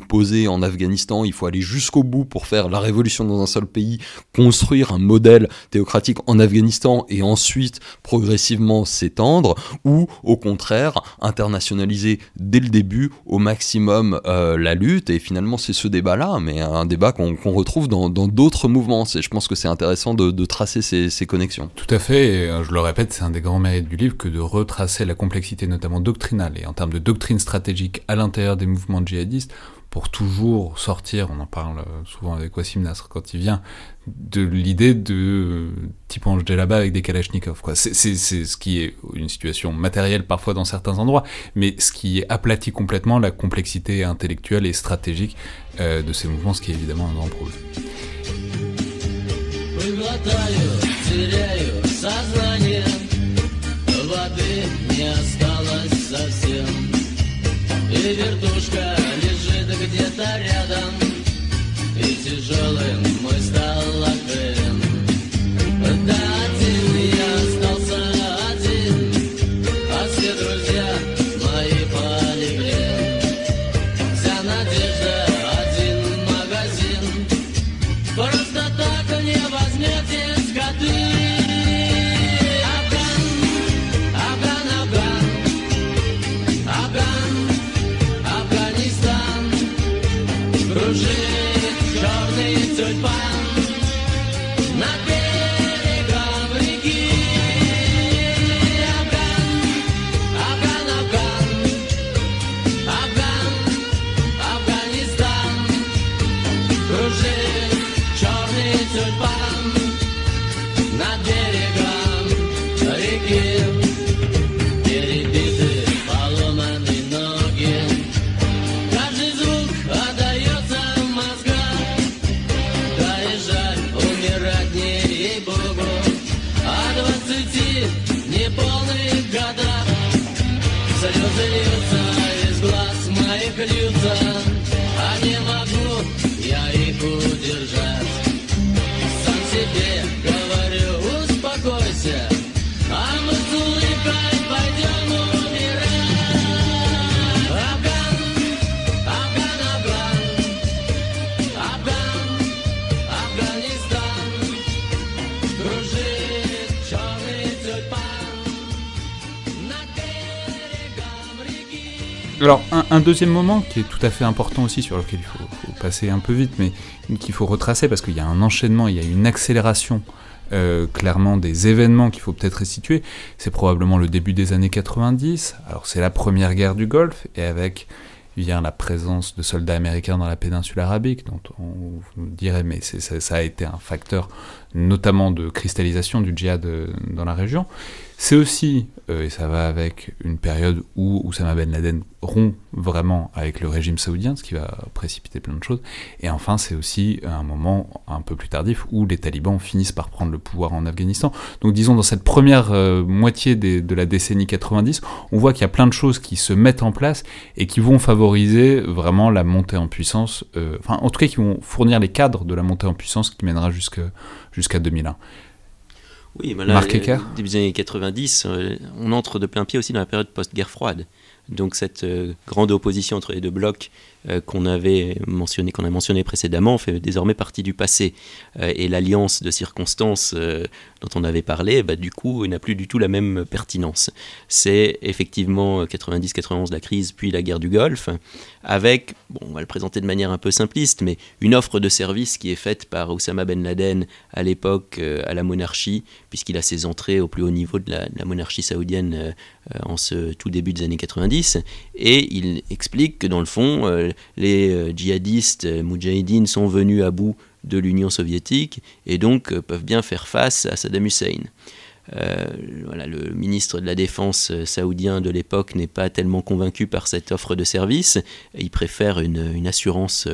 posé en Afghanistan, il faut aller jusqu'au bout pour faire la révolution dans un seul pays, construire un modèle théocratique en Afghanistan et ensuite progressivement s'étendre, ou au contraire internationaliser dès le début au maximum la lutte. Et finalement, c'est ce débat-là, mais un débat qu'on retrouve dans d'autres mouvements. Je pense que c'est intéressant de, tracer ces, connexions. Tout à fait. Et, je le répète, c'est un des grands mérites du livre que de retracer la complexité notamment doctrinale et en termes de doctrine stratégique à l'intérieur des mouvements djihadistes pour toujours sortir, on en parle souvent avec Wassim Nasr quand il vient, de l'idée de type ange là-bas avec des kalachnikovs. C'est, ce qui est une situation matérielle parfois dans certains endroits, mais ce qui aplatit complètement la complexité intellectuelle et stratégique euh, de ces mouvements, ce qui est évidemment un grand problème. Или вертушка лежит где-то рядом. Deuxième moment qui est tout à fait important aussi, sur lequel il faut, passer un peu vite, mais qu'il faut retracer parce qu'il y a un enchaînement, il y a une accélération euh, clairement des événements qu'il faut peut-être restituer, c'est probablement le début des années 90. Alors, c'est la première guerre du Golfe, et avec vient la présence de soldats américains dans la péninsule arabique, dont on dirait, mais ça, ça, a été un facteur notamment de cristallisation du djihad euh, dans la région. C'est aussi, euh, et ça va avec une période où Oussama Ben Laden rompt vraiment avec le régime saoudien, ce qui va précipiter plein de choses. Et enfin, c'est aussi un moment un peu plus tardif où les talibans finissent par prendre le pouvoir en Afghanistan. Donc disons, dans cette première euh, moitié de la décennie 90, on voit qu'il y a plein de choses qui se mettent en place et qui vont favoriser vraiment la montée en puissance, euh, enfin en tout cas qui vont fournir les cadres de la montée en puissance qui mènera jusqu'à 2001. Oui, mais là, début des années 90, euh, on entre de plein pied aussi dans la période post-guerre froide. Donc cette euh, grande opposition entre les deux blocs euh, qu'on avait mentionné, qu'on a mentionné précédemment, fait désormais partie du passé. Euh, et l'alliance de circonstances dont on avait parlé, bah, du coup, n'a plus du tout la même pertinence. C'est effectivement 90-91 la crise, puis la guerre du Golfe, avec, bon, on va le présenter de manière un peu simpliste, mais une offre de service qui est faite par Oussama Ben Laden à l'époque à la monarchie, puisqu'il a ses entrées au plus haut niveau de la, monarchie saoudienne en ce tout début des années 90, et il explique que dans le fond, euh, les euh, djihadistes euh, moudjahidines sont venus à bout de l'Union soviétique et donc peuvent bien faire face à Saddam Hussein. Voilà, le ministre de la Défense saoudien de l'époque n'est pas tellement convaincu par cette offre de service. Il préfère une, assurance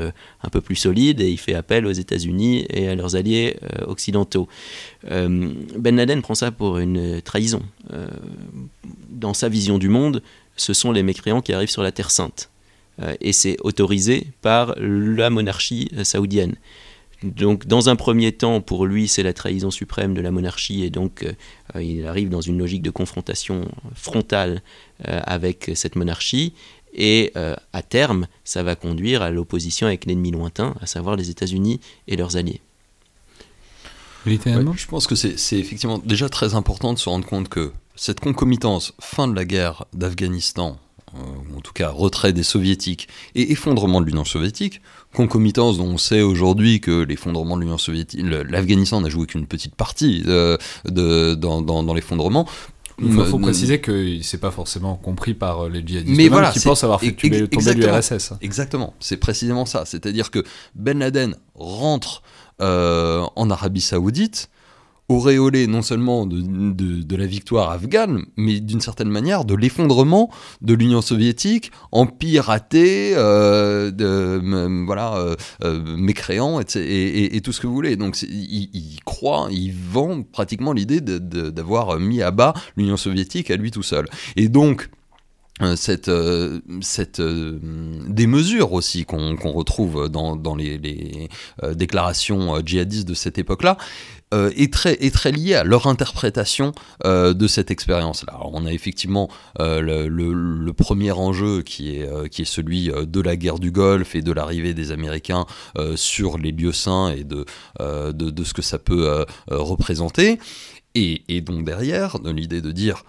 un peu plus solide et il fait appel aux États-Unis et à leurs alliés occidentaux. ben Laden prend ça pour une trahison. dans sa vision du monde, ce sont les mécréants qui arrivent sur la Terre Sainte. Euh, et c'est autorisé par la monarchie euh, saoudienne. Donc, dans un premier temps, pour lui, c'est la trahison suprême de la monarchie, et donc euh, il arrive dans une logique de confrontation frontale avec cette monarchie. Et à terme, ça va conduire à l'opposition avec l'ennemi lointain, à savoir les États-Unis et leurs alliés. je pense que c'est effectivement déjà très important de se rendre compte que cette concomitance fin de la guerre d'Afghanistan, euh, ou en tout cas retrait des soviétiques et effondrement de l'Union soviétique, concomitance dont on sait aujourd'hui que l'effondrement de l'Union soviétique, l'Afghanistan n'a joué qu'une petite partie euh, de, dans, dans, l'effondrement, il faut, préciser que c'est pas forcément compris par euh, les djihadistes mais voilà, qui pensent avoir fait tomber l'URSS. Exactement, c'est précisément ça. C'est-à-dire que Ben Laden rentre en Arabie Saoudite auréolé non seulement de, de, la victoire afghane, mais d'une certaine manière de l'effondrement de l'Union soviétique, empire raté, euh, de, voilà, euh, euh, mécréant, et, et, tout ce que vous voulez. Donc il, il croit, il vend pratiquement l'idée d'avoir mis à bas l'Union soviétique à lui tout seul. Et donc, cette, cette des mesures aussi qu'on retrouve dans, dans les, déclarations djihadistes de cette époque-là, euh, est, très, est très lié à leur interprétation euh, de cette expérience-là. On a effectivement euh, le, premier enjeu qui est, qui est celui de la guerre du Golfe et de l'arrivée des Américains sur les lieux saints et de, de, de, ce que ça peut représenter. Et, et, donc derrière, l'idée de dire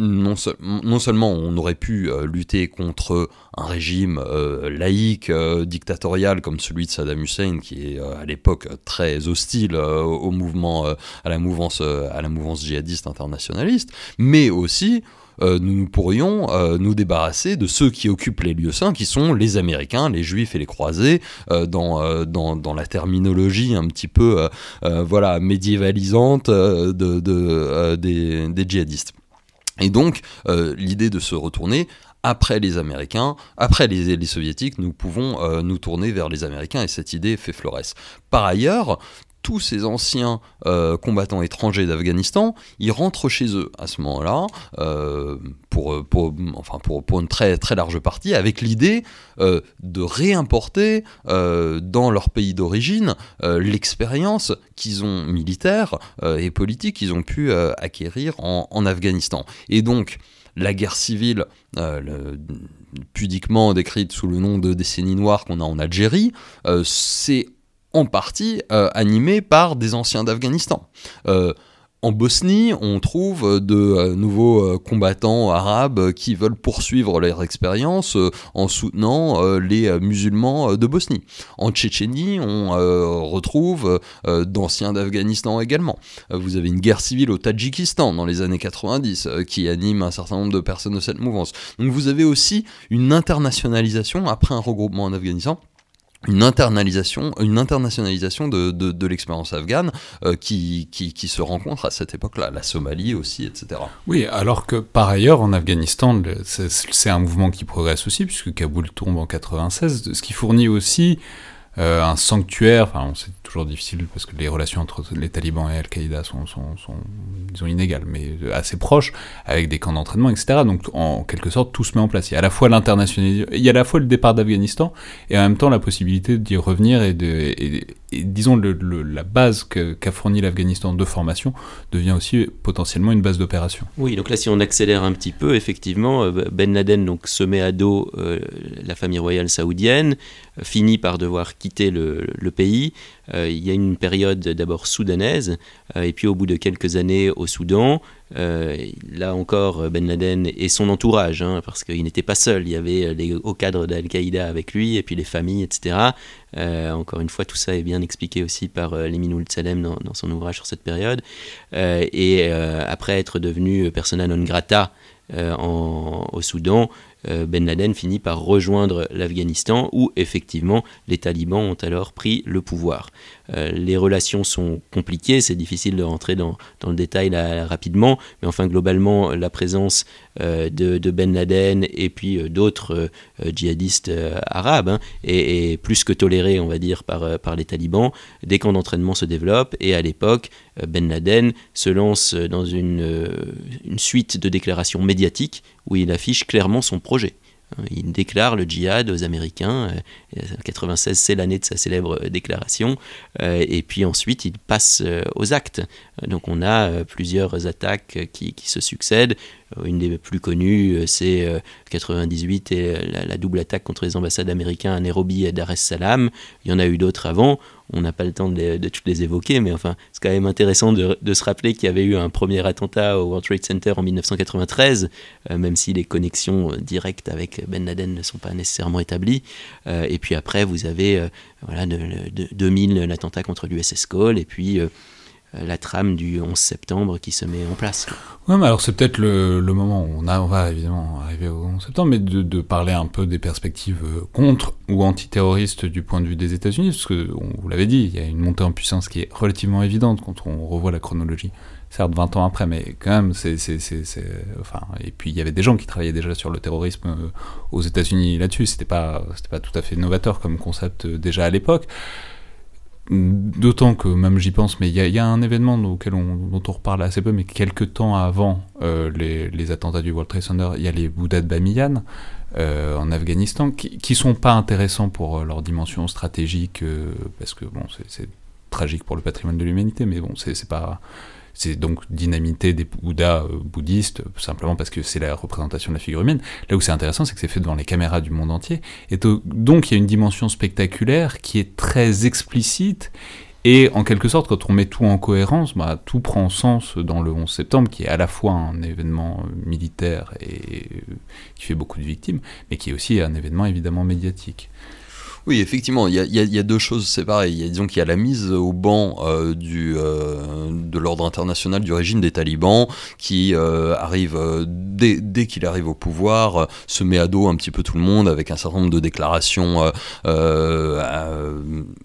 non, seulement on aurait pu euh, lutter contre un régime euh, laïque, euh, dictatorial comme celui de Saddam Hussein, qui est à l'époque très hostile au mouvement, à la mouvance, à djihadiste internationaliste, mais aussi nous pourrions nous débarrasser de ceux qui occupent les lieux saints, qui sont les Américains, les Juifs et les Croisés, dans, la terminologie un petit peu voilà, médiévalisante de, des, des djihadistes. Et donc, euh, l'idée de se retourner, après les Américains, après les, les Soviétiques, nous pouvons euh, nous tourner vers les Américains et cette idée fait florès. Par ailleurs, tous ces anciens euh, combattants étrangers d'Afghanistan, ils rentrent chez eux à ce moment-là, pour, pour, enfin pour, une très, très large partie, avec l'idée de réimporter dans leur pays d'origine l'expérience qu'ils ont militaire et politique qu'ils ont pu acquérir en, Afghanistan. Et donc, la guerre civile, euh, pudiquement décrite sous le nom de décennie noire qu'on a en Algérie, euh, c'est en partie euh, animé par des anciens d'Afghanistan. En Bosnie, on trouve de euh, nouveaux euh, combattants arabes qui veulent poursuivre leur expérience euh, en soutenant les musulmans de Bosnie. En Tchétchénie, on retrouve d'anciens d'Afghanistan également. Vous avez une guerre civile au Tadjikistan dans les années 90 qui anime un certain nombre de personnes de cette mouvance. Donc vous avez aussi une internationalisation après un regroupement en Afghanistan une internalisation, une internationalisation de, de, l'expérience afghane euh, qui, qui, qui, se rencontre à cette époque-là, la Somalie aussi, etc. Oui, alors que par ailleurs en Afghanistan, c'est un mouvement qui progresse aussi, puisque Kaboul tombe en 96, ce qui fournit aussi euh, un sanctuaire, enfin c'est difficile parce que les relations entre les talibans et Al-Qaïda sont, sont, sont, disons, inégales, mais assez proches, avec des camps d'entraînement, etc. Donc en quelque sorte tout se met en place. Il y a à la fois l'internationalisation, il y a à la fois le départ d'Afghanistan et en même temps la possibilité d'y revenir et, de, disons la base qu'a fourni l'Afghanistan de formation devient aussi potentiellement une base d'opération. Oui, donc là si on accélère un petit peu, effectivement, euh, Ben Laden donc se met à dos euh, la famille royale saoudienne, finit par devoir quitter le, pays. Euh, il y a une période d'abord soudanaise, euh, et puis au bout de quelques années au Soudan, euh, là encore Ben Laden et son entourage, hein, parce qu'il n'était pas seul, il y avait les hauts cadres d'Al-Qaïda avec lui, et puis les familles, etc. encore une fois, tout ça est bien expliqué aussi par Leminoul Salem dans, son ouvrage sur cette période. et après être devenu persona non grata au Soudan, euh, ben Laden finit par rejoindre l'Afghanistan où effectivement les talibans ont alors pris le pouvoir. Euh, les relations sont compliquées, c'est difficile de rentrer dans, le détail rapidement, mais enfin globalement la présence euh, de, Ben Laden et puis d'autres djihadistes arabes hein, est, plus que tolérée on va dire par, les talibans. Des camps d'entraînement se développent et à l'époque Ben Laden se lance dans une suite de déclarations médiatiques où il affiche clairement son projet. Euh, il déclare le djihad aux Américains. 96, euh, c'est l'année de sa célèbre euh, déclaration. Et puis ensuite, il passe aux actes. Donc on a plusieurs attaques qui, se succèdent. Une des plus connues, c'est 98 et la, double attaque contre les ambassades américaines à Nairobi et Dar es Salaam. Il y en a eu d'autres avant on n'a pas le temps de, toutes les évoquer, mais enfin, c'est quand même intéressant de, se rappeler qu'il y avait eu un premier attentat au World Trade Center en 1993, euh, même si les connexions directes avec Ben Laden ne sont pas nécessairement établies. Euh, et puis après, vous avez, euh, voilà, de, 2000, l'attentat contre l'USS Cole, et puis euh, la trame du 11 septembre qui se met en place. Oui, mais alors c'est peut-être le, moment où on, on, va évidemment arriver au 11 septembre, mais de, parler un peu des perspectives euh, contre ou antiterroristes du point de vue des États-Unis, parce que, vous l'avez dit, il y a une montée en puissance qui est relativement évidente quand on revoit la chronologie. Certes, 20 ans après, mais quand même, c'est. Et puis il y avait des gens qui travaillaient déjà sur le terrorisme euh, aux États-Unis là-dessus, c'était pas, pas tout à fait novateur comme concept déjà à l'époque D'autant que, même j'y pense, mais il y, a un événement auquel on, dont on reparle assez peu, mais quelques temps avant euh, les, attentats du World Trade Center, il y a les Bouddhas de Bamiyan euh, en Afghanistan, qui, qui sont pas intéressants pour euh, leur dimension stratégique, parce que bon, c'est tragique pour le patrimoine de l'humanité, mais bon, c'est pas c'est donc dynamité des Bouddhas bouddhistes, simplement parce que c'est la représentation de la figure humaine. Là où c'est intéressant, c'est que c'est fait devant les caméras du monde entier. Et donc il y a une dimension spectaculaire qui est très explicite et en quelque sorte, quand on met tout en cohérence, bah, tout prend sens dans le 11 septembre, qui est à la fois un événement militaire et qui fait beaucoup de victimes, mais qui est aussi un événement évidemment médiatique. Oui, effectivement, il y a, deux choses séparées. Il y a, disons qu'il y a la mise au banc euh, du, euh, de l'ordre international du régime des talibans qui euh, arrive, dès, dès qu'il arrive au pouvoir, se met à dos un petit peu tout le monde avec un certain nombre de déclarations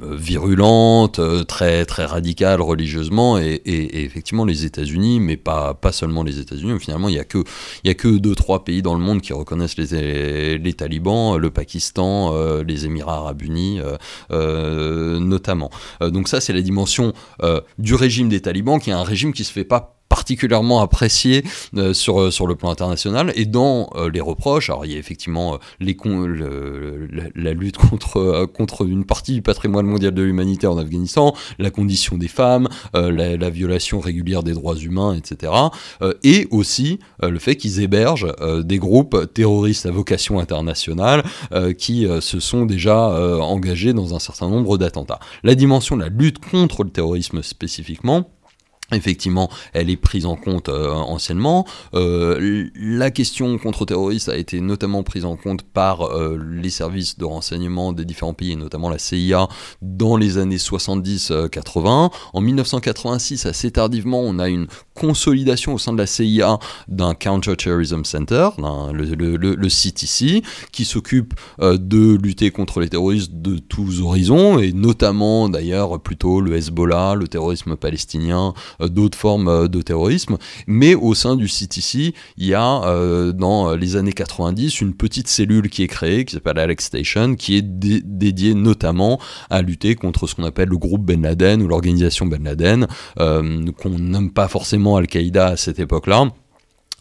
virulentes, très, très radicales religieusement. Et, effectivement, les États-Unis, mais pas, pas seulement les États-Unis, finalement, il n'y a, que, y a que deux, trois pays dans le monde qui reconnaissent les, les talibans, le Pakistan, les Émirats euh, euh, notamment. Euh, donc ça, c'est la dimension du régime des talibans, qui est un régime qui se fait pas particulièrement apprécié euh, sur, euh, sur le plan international. Et dans euh, les reproches, alors il y a effectivement la, lutte contre, contre une partie du patrimoine mondial de l'humanité en Afghanistan, la condition des femmes, la, violation régulière des droits humains, etc. et aussi le fait qu'ils hébergent des groupes terroristes à vocation internationale qui se sont déjà engagés dans un certain nombre d'attentats. La dimension de la lutte contre le terrorisme spécifiquement, Effectivement, elle est prise en compte euh, anciennement. Euh, la question contre-terroriste a été notamment prise en compte par euh, les services de renseignement des différents pays, et notamment la CIA, dans les années 70-80. En 1986, assez tardivement, on a une consolidation au sein de la CIA d'un Counter-Terrorism Center, le, CTC, qui s'occupe de lutter contre les terroristes de tous horizons, et notamment d'ailleurs plutôt le Hezbollah, le terrorisme palestinien, d'autres formes euh, de terrorisme. Mais au sein du CTC, il y a euh, dans les années 90 une petite cellule qui est créée, qui s'appelle Alex Station, qui est dédiée notamment à lutter contre ce qu'on appelle le groupe Ben Laden ou l'organisation Ben Laden, qu'on nomme pas forcément Al-Qaïda à cette époque-là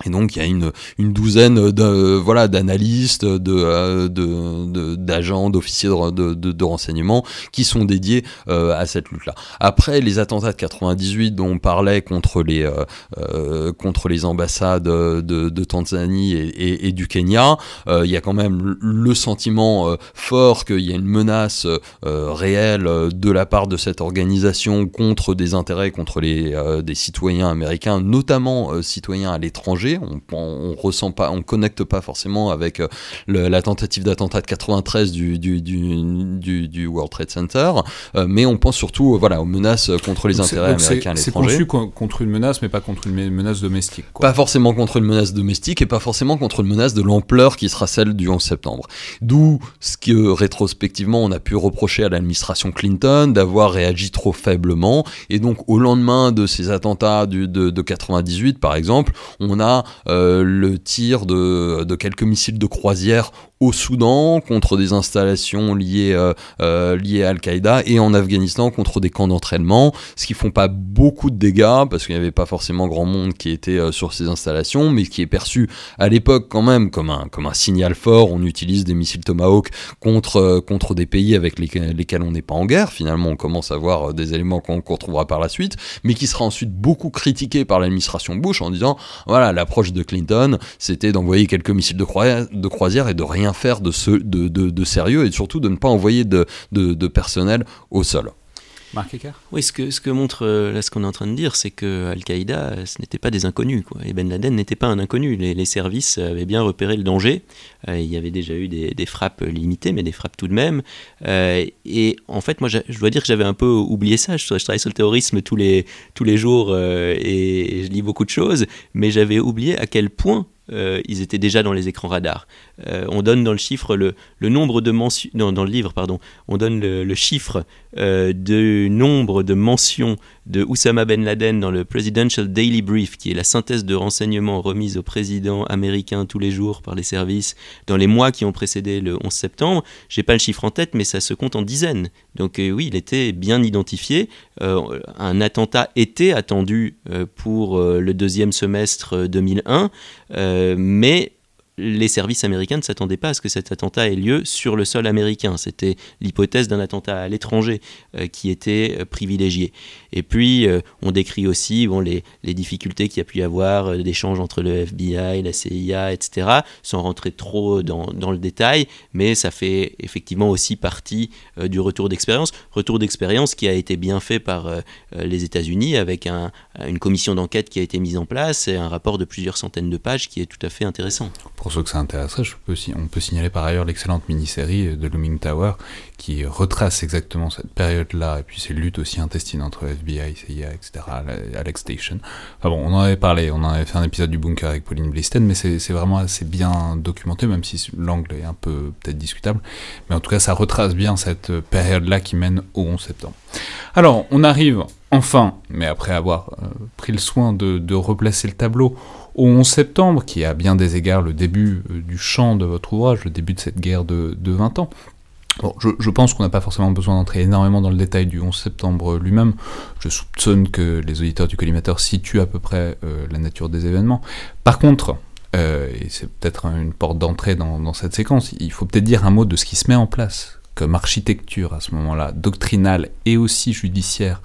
et donc il y a une, douzaine voilà, d'analystes, de, de, d'agents, d'officiers de, renseignement qui sont dédiés euh, à cette lutte-là. Après les attentats de 98 dont on parlait contre les, euh, euh, contre les ambassades de, Tanzanie et, et, du Kenya, il y a quand même le sentiment fort qu'il y a une menace réelle de la part de cette organisation contre des intérêts, contre les, des citoyens américains, notamment citoyens à l'étranger on, on, ressent pas, on connecte pas forcément avec euh, la tentative d'attentat de 93 du, du, du, World Trade Center, euh, mais on pense surtout euh, voilà, aux menaces contre les intérêts américains à l'étranger. C'est conçu contre une menace, mais pas contre une menace domestique. Pas forcément contre une menace domestique et pas forcément contre une menace de l'ampleur qui sera celle du 11 septembre. D'où ce que rétrospectivement on a pu reprocher à l'administration Clinton d'avoir réagi trop faiblement. Et donc au lendemain de ces attentats de, de 98 par exemple, on a euh, le tir de, de, quelques missiles de croisière au Soudan contre des installations liées, euh, euh, liées à Al-Qaïda et en Afghanistan contre des camps d'entraînement, ce qui font pas beaucoup de dégâts parce qu'il n'y avait pas forcément grand monde qui était euh, sur ces installations, mais qui est perçu à l'époque quand même comme un, comme un signal fort. On utilise des missiles Tomahawk contre, contre des pays avec lesquels, on n'est pas en guerre. Finalement, on commence à voir des éléments qu'on retrouvera par la suite, mais qui sera ensuite beaucoup critiqué par l'administration Bush en disant voilà, l'approche de Clinton, c'était d'envoyer quelques missiles de, de croisière et de rien faire de, ce, de, de, sérieux et surtout de ne pas envoyer de, de personnel au sol. Marc Oui, ce que, ce que montre euh, là ce qu'on est en train de dire, c'est que Al-Qaïda, euh, ce n'était pas des inconnus. Quoi. Et Ben Laden n'était pas un inconnu. Les, les, services avaient bien repéré le danger. Euh, il y avait déjà eu des, des, frappes limitées, mais des frappes tout de même. et en fait, moi, je dois dire que j'avais un peu oublié ça. Je, travaille sur le terrorisme tous les, tous les jours et, je lis beaucoup de choses, mais j'avais oublié à quel point ils étaient déjà dans les écrans radars. On donne dans le chiffre le, nombre de mentions, dans le livre, pardon, on donne le, chiffre du nombre de mentions de Oussama Ben Laden dans le Presidential Daily Brief, qui est la synthèse de renseignements remise au président américain tous les jours par les services dans les mois qui ont précédé le 11 septembre. J'ai pas le chiffre en tête, mais ça se compte en dizaines. Donc oui, il était bien identifié. un attentat était attendu pour le deuxième semestre 2001, mais les services américains ne s'attendaient pas à ce que cet attentat ait lieu sur le sol américain. C'était l'hypothèse d'un attentat à l'étranger euh, qui était euh, privilégiée. Et puis, euh, on décrit aussi les, difficultés qu'il y a pu y avoir d'échanges entre le FBI, la CIA, etc., sans rentrer trop dans, le détail, mais ça fait effectivement aussi partie du retour d'expérience. Retour d'expérience qui a été bien fait par les États-Unis avec une commission d'enquête qui a été mise en place et un rapport de plusieurs centaines de pages qui est tout à fait intéressant. Pour ceux que ça intéresserait, on peut signaler par ailleurs l'excellente mini-série de Looming Tower qui retrace exactement cette période-là et puis ces luttes aussi intestines entre FBI, CIA, etc., Alex Station. Enfin bon, on en avait parlé, on en avait fait un épisode du bunker avec Pauline Blisten, mais c'est vraiment assez bien documenté, même si l'angle est un peu peut-être discutable. Mais en tout cas, ça retrace bien cette période-là qui mène au 11 septembre. Alors, on arrive enfin, mais après avoir euh, pris le soin de, de replacer le tableau, au 11 septembre, qui est à bien des égards le début euh, du champ de votre ouvrage, le début de cette guerre de, 20 ans. Bon, je, pense qu'on n'a pas forcément besoin d'entrer énormément dans le détail du 11 septembre lui-même. Je soupçonne que les auditeurs du collimateur situent à peu près euh, la nature des événements. Par contre, euh, et c'est peut-être une porte d'entrée dans, dans, cette séquence, il faut peut-être dire un mot de ce qui se met en place comme architecture à ce moment-là, doctrinale et aussi judiciaire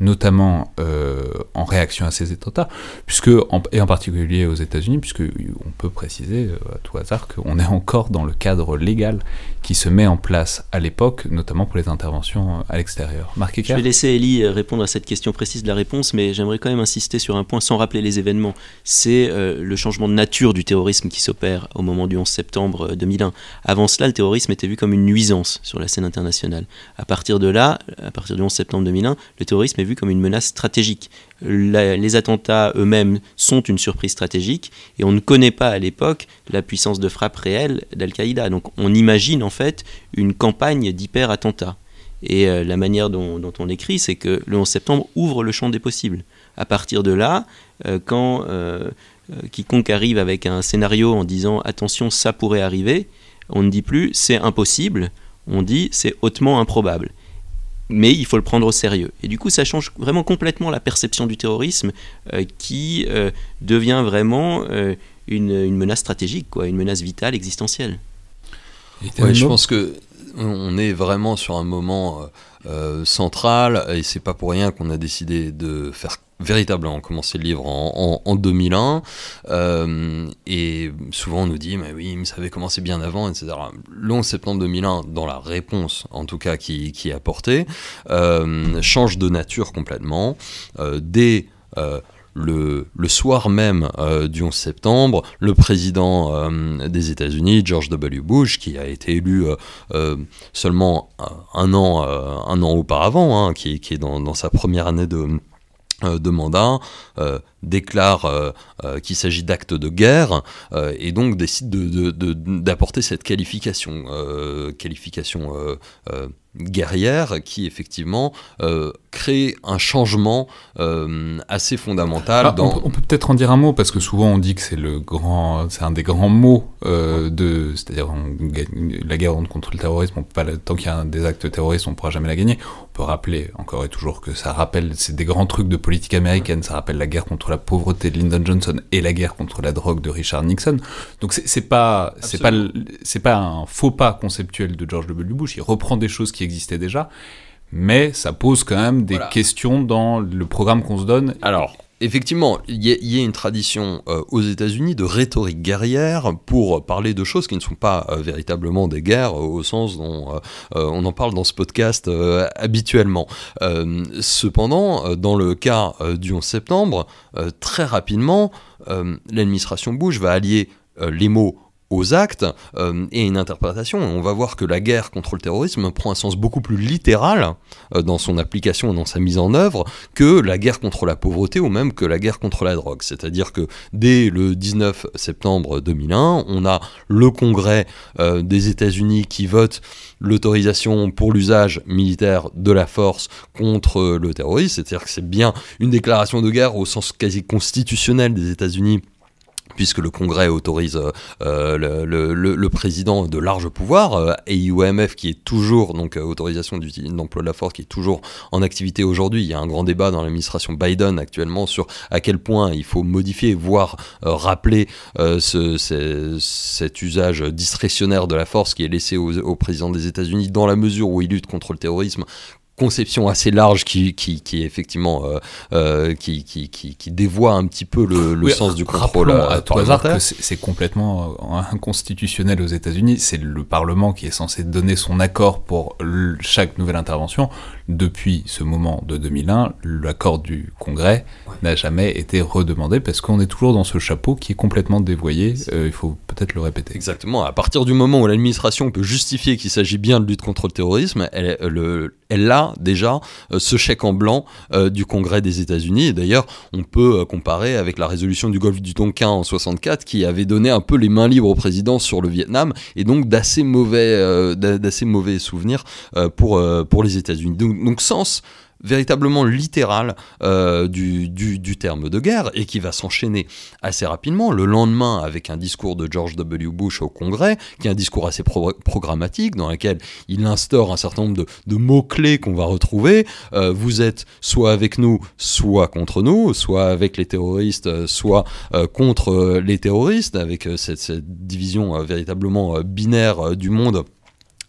notamment euh, en réaction à ces attentats, puisque, et en particulier aux États-Unis, puisque on peut préciser euh, à tout hasard qu'on est encore dans le cadre légal qui se met en place à l'époque, notamment pour les interventions à l'extérieur. Marc Je vais laisser Ellie euh, répondre à cette question précise de la réponse, mais j'aimerais quand même insister sur un point sans rappeler les événements. C'est le changement de nature du terrorisme qui s'opère au moment du 11 septembre 2001. Avant cela, le terrorisme était vu comme une nuisance sur la scène internationale. À partir de là, à partir du 11 septembre 2001, le terrorisme est vu comme une menace stratégique. les attentats eux-mêmes sont une surprise stratégique et on ne connaît pas à l'époque la puissance de frappe réelle d'Al-Qaïda. Donc on imagine en fait une campagne d'hyper-attentats. Et euh, la manière dont, on écrit, c'est que le 11 septembre ouvre le champ des possibles. À partir de là, euh, quand euh, quiconque arrive avec un scénario en disant attention, ça pourrait arriver, on ne dit plus c'est impossible, on dit c'est hautement improbable mais il faut le prendre au sérieux. Et du coup, ça change vraiment complètement la perception du terrorisme euh, qui euh, devient vraiment euh, une, menace stratégique, quoi, une menace vitale, existentielle. je pense que on est vraiment sur un moment central et c'est pas pour rien qu'on a décidé de faire véritablement commencé le livre en, en, 2001 euh, et souvent on nous dit mais oui mais ça avait commencé bien avant etc le 11 septembre 2001 dans la réponse en tout cas qui, qui est apportée euh, change de nature complètement euh, dès le, le, soir même du 11 septembre, le président des États-Unis, George W. Bush, qui a été élu seulement un an, un an auparavant, hein, qui, qui, est dans, dans, sa première année de, euh, de mandat, euh, déclare euh, qu'il s'agit d'actes de guerre et donc décide d'apporter cette qualification, qualification guerrière qui effectivement euh, crée un changement euh, assez fondamental. Ah, dans... On, peut peut-être en dire un mot parce que souvent on dit que c'est le grand, c'est un des grands mots euh, de, c'est-à-dire la guerre contre le terrorisme. On peut pas, tant qu'il y a des actes terroristes, on pourra jamais la gagner. On peut rappeler encore et toujours que ça rappelle, c'est des grands trucs de politique américaine. Ça rappelle la guerre contre la pauvreté de Lyndon Johnson et la guerre contre la drogue de Richard Nixon. Donc c'est pas, c'est pas, c'est pas un faux pas conceptuel de George W. Bush. Il reprend des choses qui existait déjà, mais ça pose quand même des questions dans le programme qu'on se donne. Alors, effectivement, il y, a une tradition euh, aux États-Unis de rhétorique guerrière pour parler de choses qui ne sont pas euh, véritablement des guerres au sens dont euh, on en parle dans ce podcast habituellement. cependant, dans le cas du 11 septembre, très rapidement, l'administration Bush va allier les mots aux actes euh, et une interprétation. On va voir que la guerre contre le terrorisme prend un sens beaucoup plus littéral euh, dans son application et dans sa mise en œuvre que la guerre contre la pauvreté ou même que la guerre contre la drogue. C'est-à-dire que dès le 19 septembre 2001, on a le Congrès euh, des États-Unis qui vote l'autorisation pour l'usage militaire de la force contre le terrorisme. C'est-à-dire que c'est bien une déclaration de guerre au sens quasi constitutionnel des États-Unis puisque le Congrès autorise euh, le, président de larges pouvoirs, euh, et qui est toujours, donc euh, autorisation d'emploi de la force, qui est toujours en activité aujourd'hui. Il y a un grand débat dans l'administration Biden actuellement sur à quel point il faut modifier, voire rappeler cet usage discrétionnaire de la force qui est laissé au président des États-Unis dans la mesure où il lutte contre le terrorisme conception assez large qui, qui, qui effectivement euh, euh, qui, qui, qui, dévoie un petit peu le, le sens du contrôle euh, à tout hasard c'est complètement inconstitutionnel aux États-Unis. C'est le Parlement qui est censé donner son accord pour chaque nouvelle intervention. Depuis ce moment de 2001, l'accord du Congrès n'a jamais été redemandé parce qu'on est toujours dans ce chapeau qui est complètement dévoyé. il faut peut-être le répéter. Exactement. À partir du moment où l'administration peut justifier qu'il s'agit bien de lutte contre le terrorisme, elle, le, elle a déjà euh, ce chèque en blanc euh, du Congrès des États-Unis. Et d'ailleurs, on peut euh, comparer avec la résolution du Golfe du Tonkin en 64 qui avait donné un peu les mains libres au président sur le Vietnam et donc d'assez mauvais, d'assez mauvais souvenirs pour, pour les États-Unis. Donc, donc sens véritablement littéral euh, du, terme de guerre et qui va s'enchaîner assez rapidement le lendemain avec un discours de George W. Bush au Congrès, qui est un discours assez programmatique dans lequel il instaure un certain nombre de, mots-clés qu'on va retrouver. Euh, vous êtes soit avec nous, soit contre nous, soit avec les terroristes, soit euh, contre les terroristes, avec cette division véritablement binaire du monde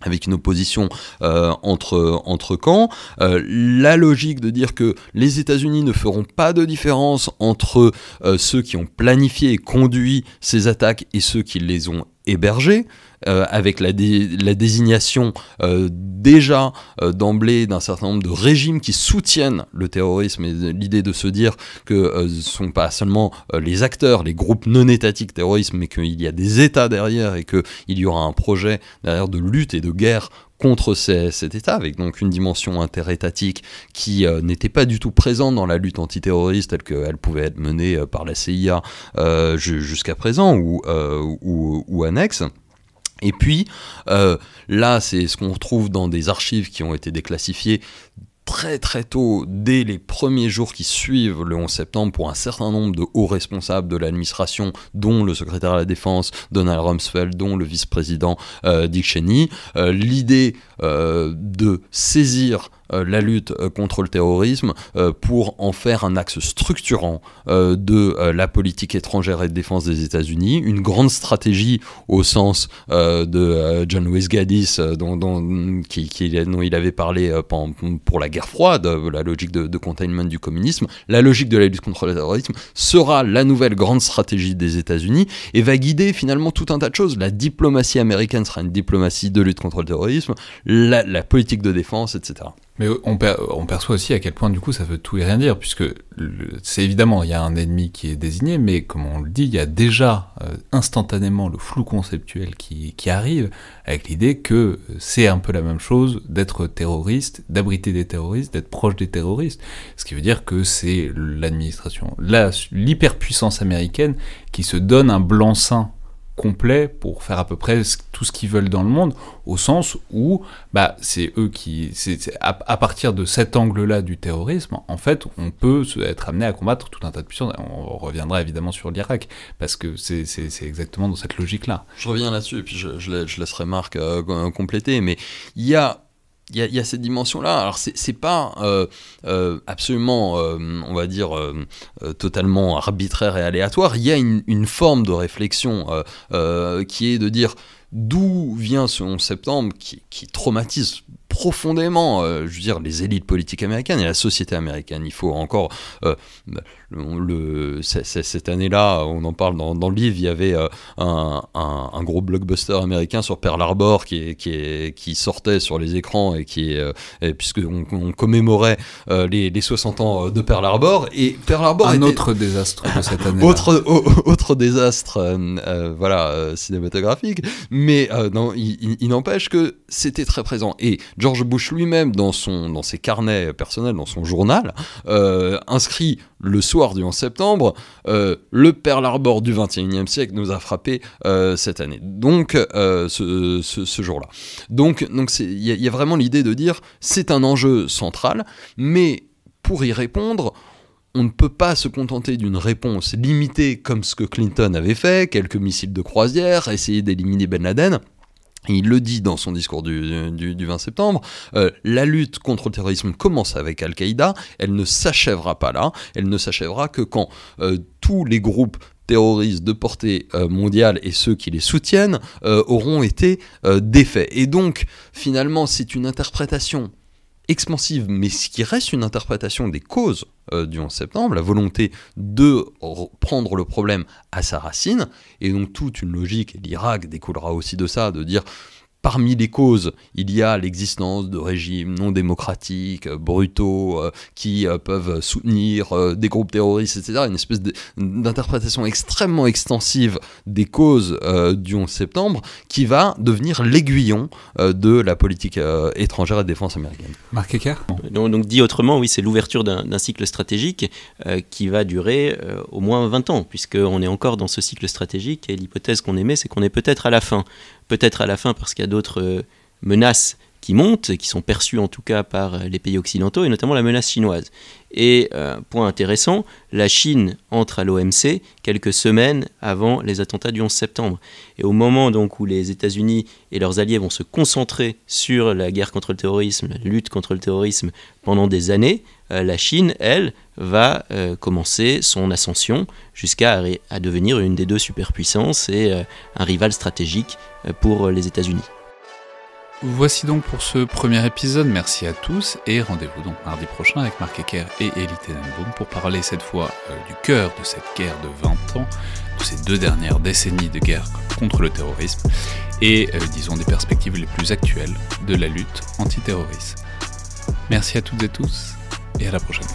avec une opposition euh, entre, entre camps. Euh, la logique de dire que les États-Unis ne feront pas de différence entre euh, ceux qui ont planifié et conduit ces attaques et ceux qui les ont hébergées. Euh, avec la, la désignation euh, déjà euh, d'emblée d'un certain nombre de régimes qui soutiennent le terrorisme et l'idée de se dire que ce ne sont pas seulement les acteurs, les groupes non étatiques terroristes, mais qu'il y a des États derrière et qu'il y aura un projet derrière de lutte et de guerre contre cet État, avec donc une dimension interétatique qui n'était pas du tout présente dans la lutte antiterroriste telle qu'elle pouvait être menée par la CIA jusqu'à présent ou, ou, annexe. Et puis, euh, là, c'est ce qu'on retrouve dans des archives qui ont été déclassifiées très très tôt, dès les premiers jours qui suivent le 11 septembre, pour un certain nombre de hauts responsables de l'administration, dont le secrétaire à la Défense Donald Rumsfeld, dont le vice-président euh, Dick Cheney, euh, l'idée de saisir euh, la lutte euh, contre le terrorisme euh, pour en faire un axe structurant de la politique étrangère et de défense des États-Unis, une grande stratégie au sens de John Lewis Gaddis dont, dont, il avait parlé pour la guerre froide, la logique de, containment du communisme, la logique de la lutte contre le terrorisme sera la nouvelle grande stratégie des États-Unis et va guider finalement tout un tas de choses. La diplomatie américaine sera une diplomatie de lutte contre le terrorisme, la politique de défense, etc. Mais on, perçoit aussi à quel point du coup ça veut tout et rien dire, puisque c'est évidemment il y a un ennemi qui est désigné, mais comme on le dit, il y a déjà euh, instantanément le flou conceptuel qui, qui arrive, avec l'idée que c'est un peu la même chose d'être terroriste, d'abriter des terroristes, d'être proche des terroristes, ce qui veut dire que c'est l'administration, l'hyperpuissance américaine qui se donne un blanc-seing complet pour faire à peu près tout ce qu'ils veulent dans le monde, au sens où bah, c'est eux qui... c'est à, partir de cet angle-là du terrorisme, en fait, on peut être amené à combattre tout un tas de puissances. On reviendra évidemment sur l'Irak, parce que c'est exactement dans cette logique-là. Je reviens là-dessus, et puis je, laisserai Marc euh, compléter, mais il y a il y, a cette dimension-là. Alors, c'est pas euh, euh, absolument, euh, on va dire, totalement arbitraire et aléatoire. Il y a une, forme de réflexion qui est de dire d'où vient ce 11 septembre qui, qui traumatise profondément, je veux dire, les élites politiques américaines et la société américaine. Il faut encore le, cette année-là, on en parle dans, dans, le livre, il y avait un, un, gros blockbuster américain sur Pearl Harbor qui, qui, qui sortait sur les écrans et qui, puisqu'on on commémorait les, les, 60 ans de Pearl Harbor et Pearl Harbor un autre désastre de cette année. (laughs) autre, autre désastre, voilà, cinématographique, mais non, il, il n'empêche que c'était très présent. Et George Bush lui-même, dans, dans ses carnets personnels, dans son journal, euh, inscrit le soir du 11 septembre, euh, le Pearl Harbor du 21e siècle nous a frappé euh, cette année. Donc, ce, ce, jour-là. Donc, il y, y, a vraiment l'idée de dire c'est un enjeu central, mais pour y répondre, on ne peut pas se contenter d'une réponse limitée comme ce que Clinton avait fait, quelques missiles de croisière, essayer d'éliminer Ben Laden il le dit dans son discours du, 20 septembre, euh, la lutte contre le terrorisme commence avec Al-Qaïda, elle ne s'achèvera pas là, elle ne s'achèvera que quand euh, tous les groupes terroristes de portée euh, mondiale et ceux qui les soutiennent auront été défaits. Et donc, finalement, c'est une interprétation expansive, mais ce qui reste une interprétation des causes euh, du 11 septembre, la volonté de prendre le problème à sa racine, et donc toute une logique, l'Irak découlera aussi de ça, de dire Parmi les causes, il y a l'existence de régimes non démocratiques, euh, brutaux, euh, qui euh, peuvent soutenir des groupes terroristes, etc. Une espèce d'interprétation extrêmement extensive des causes du 11 septembre qui va devenir l'aiguillon de la politique étrangère et de défense américaine. Marc Ecker? Donc, donc, dit autrement, oui, c'est l'ouverture d'un cycle stratégique qui va durer au moins 20 ans, puisqu'on est encore dans ce cycle stratégique et l'hypothèse qu'on émet, c'est qu'on est peut-être à la fin peut-être à la fin parce qu'il y a d'autres euh, menaces qui montent, qui sont perçues en tout cas par euh, les pays occidentaux, et notamment la menace chinoise. Et euh, point intéressant, la Chine entre à l'OMC quelques semaines avant les attentats du 11 septembre. Et au moment donc où les États-Unis et leurs alliés vont se concentrer sur la guerre contre le terrorisme, la lutte contre le terrorisme pendant des années, la Chine, elle, va commencer son ascension jusqu'à devenir une des deux superpuissances et un rival stratégique pour les États-Unis. Voici donc pour ce premier épisode, merci à tous et rendez-vous donc mardi prochain avec Marc Ecker et Elie Tenenbaum pour parler cette fois euh, du cœur de cette guerre de 20 ans, de ces deux dernières décennies de guerre contre le terrorisme et euh, disons des perspectives les plus actuelles de la lutte antiterroriste. Merci à toutes et tous et à la prochaine.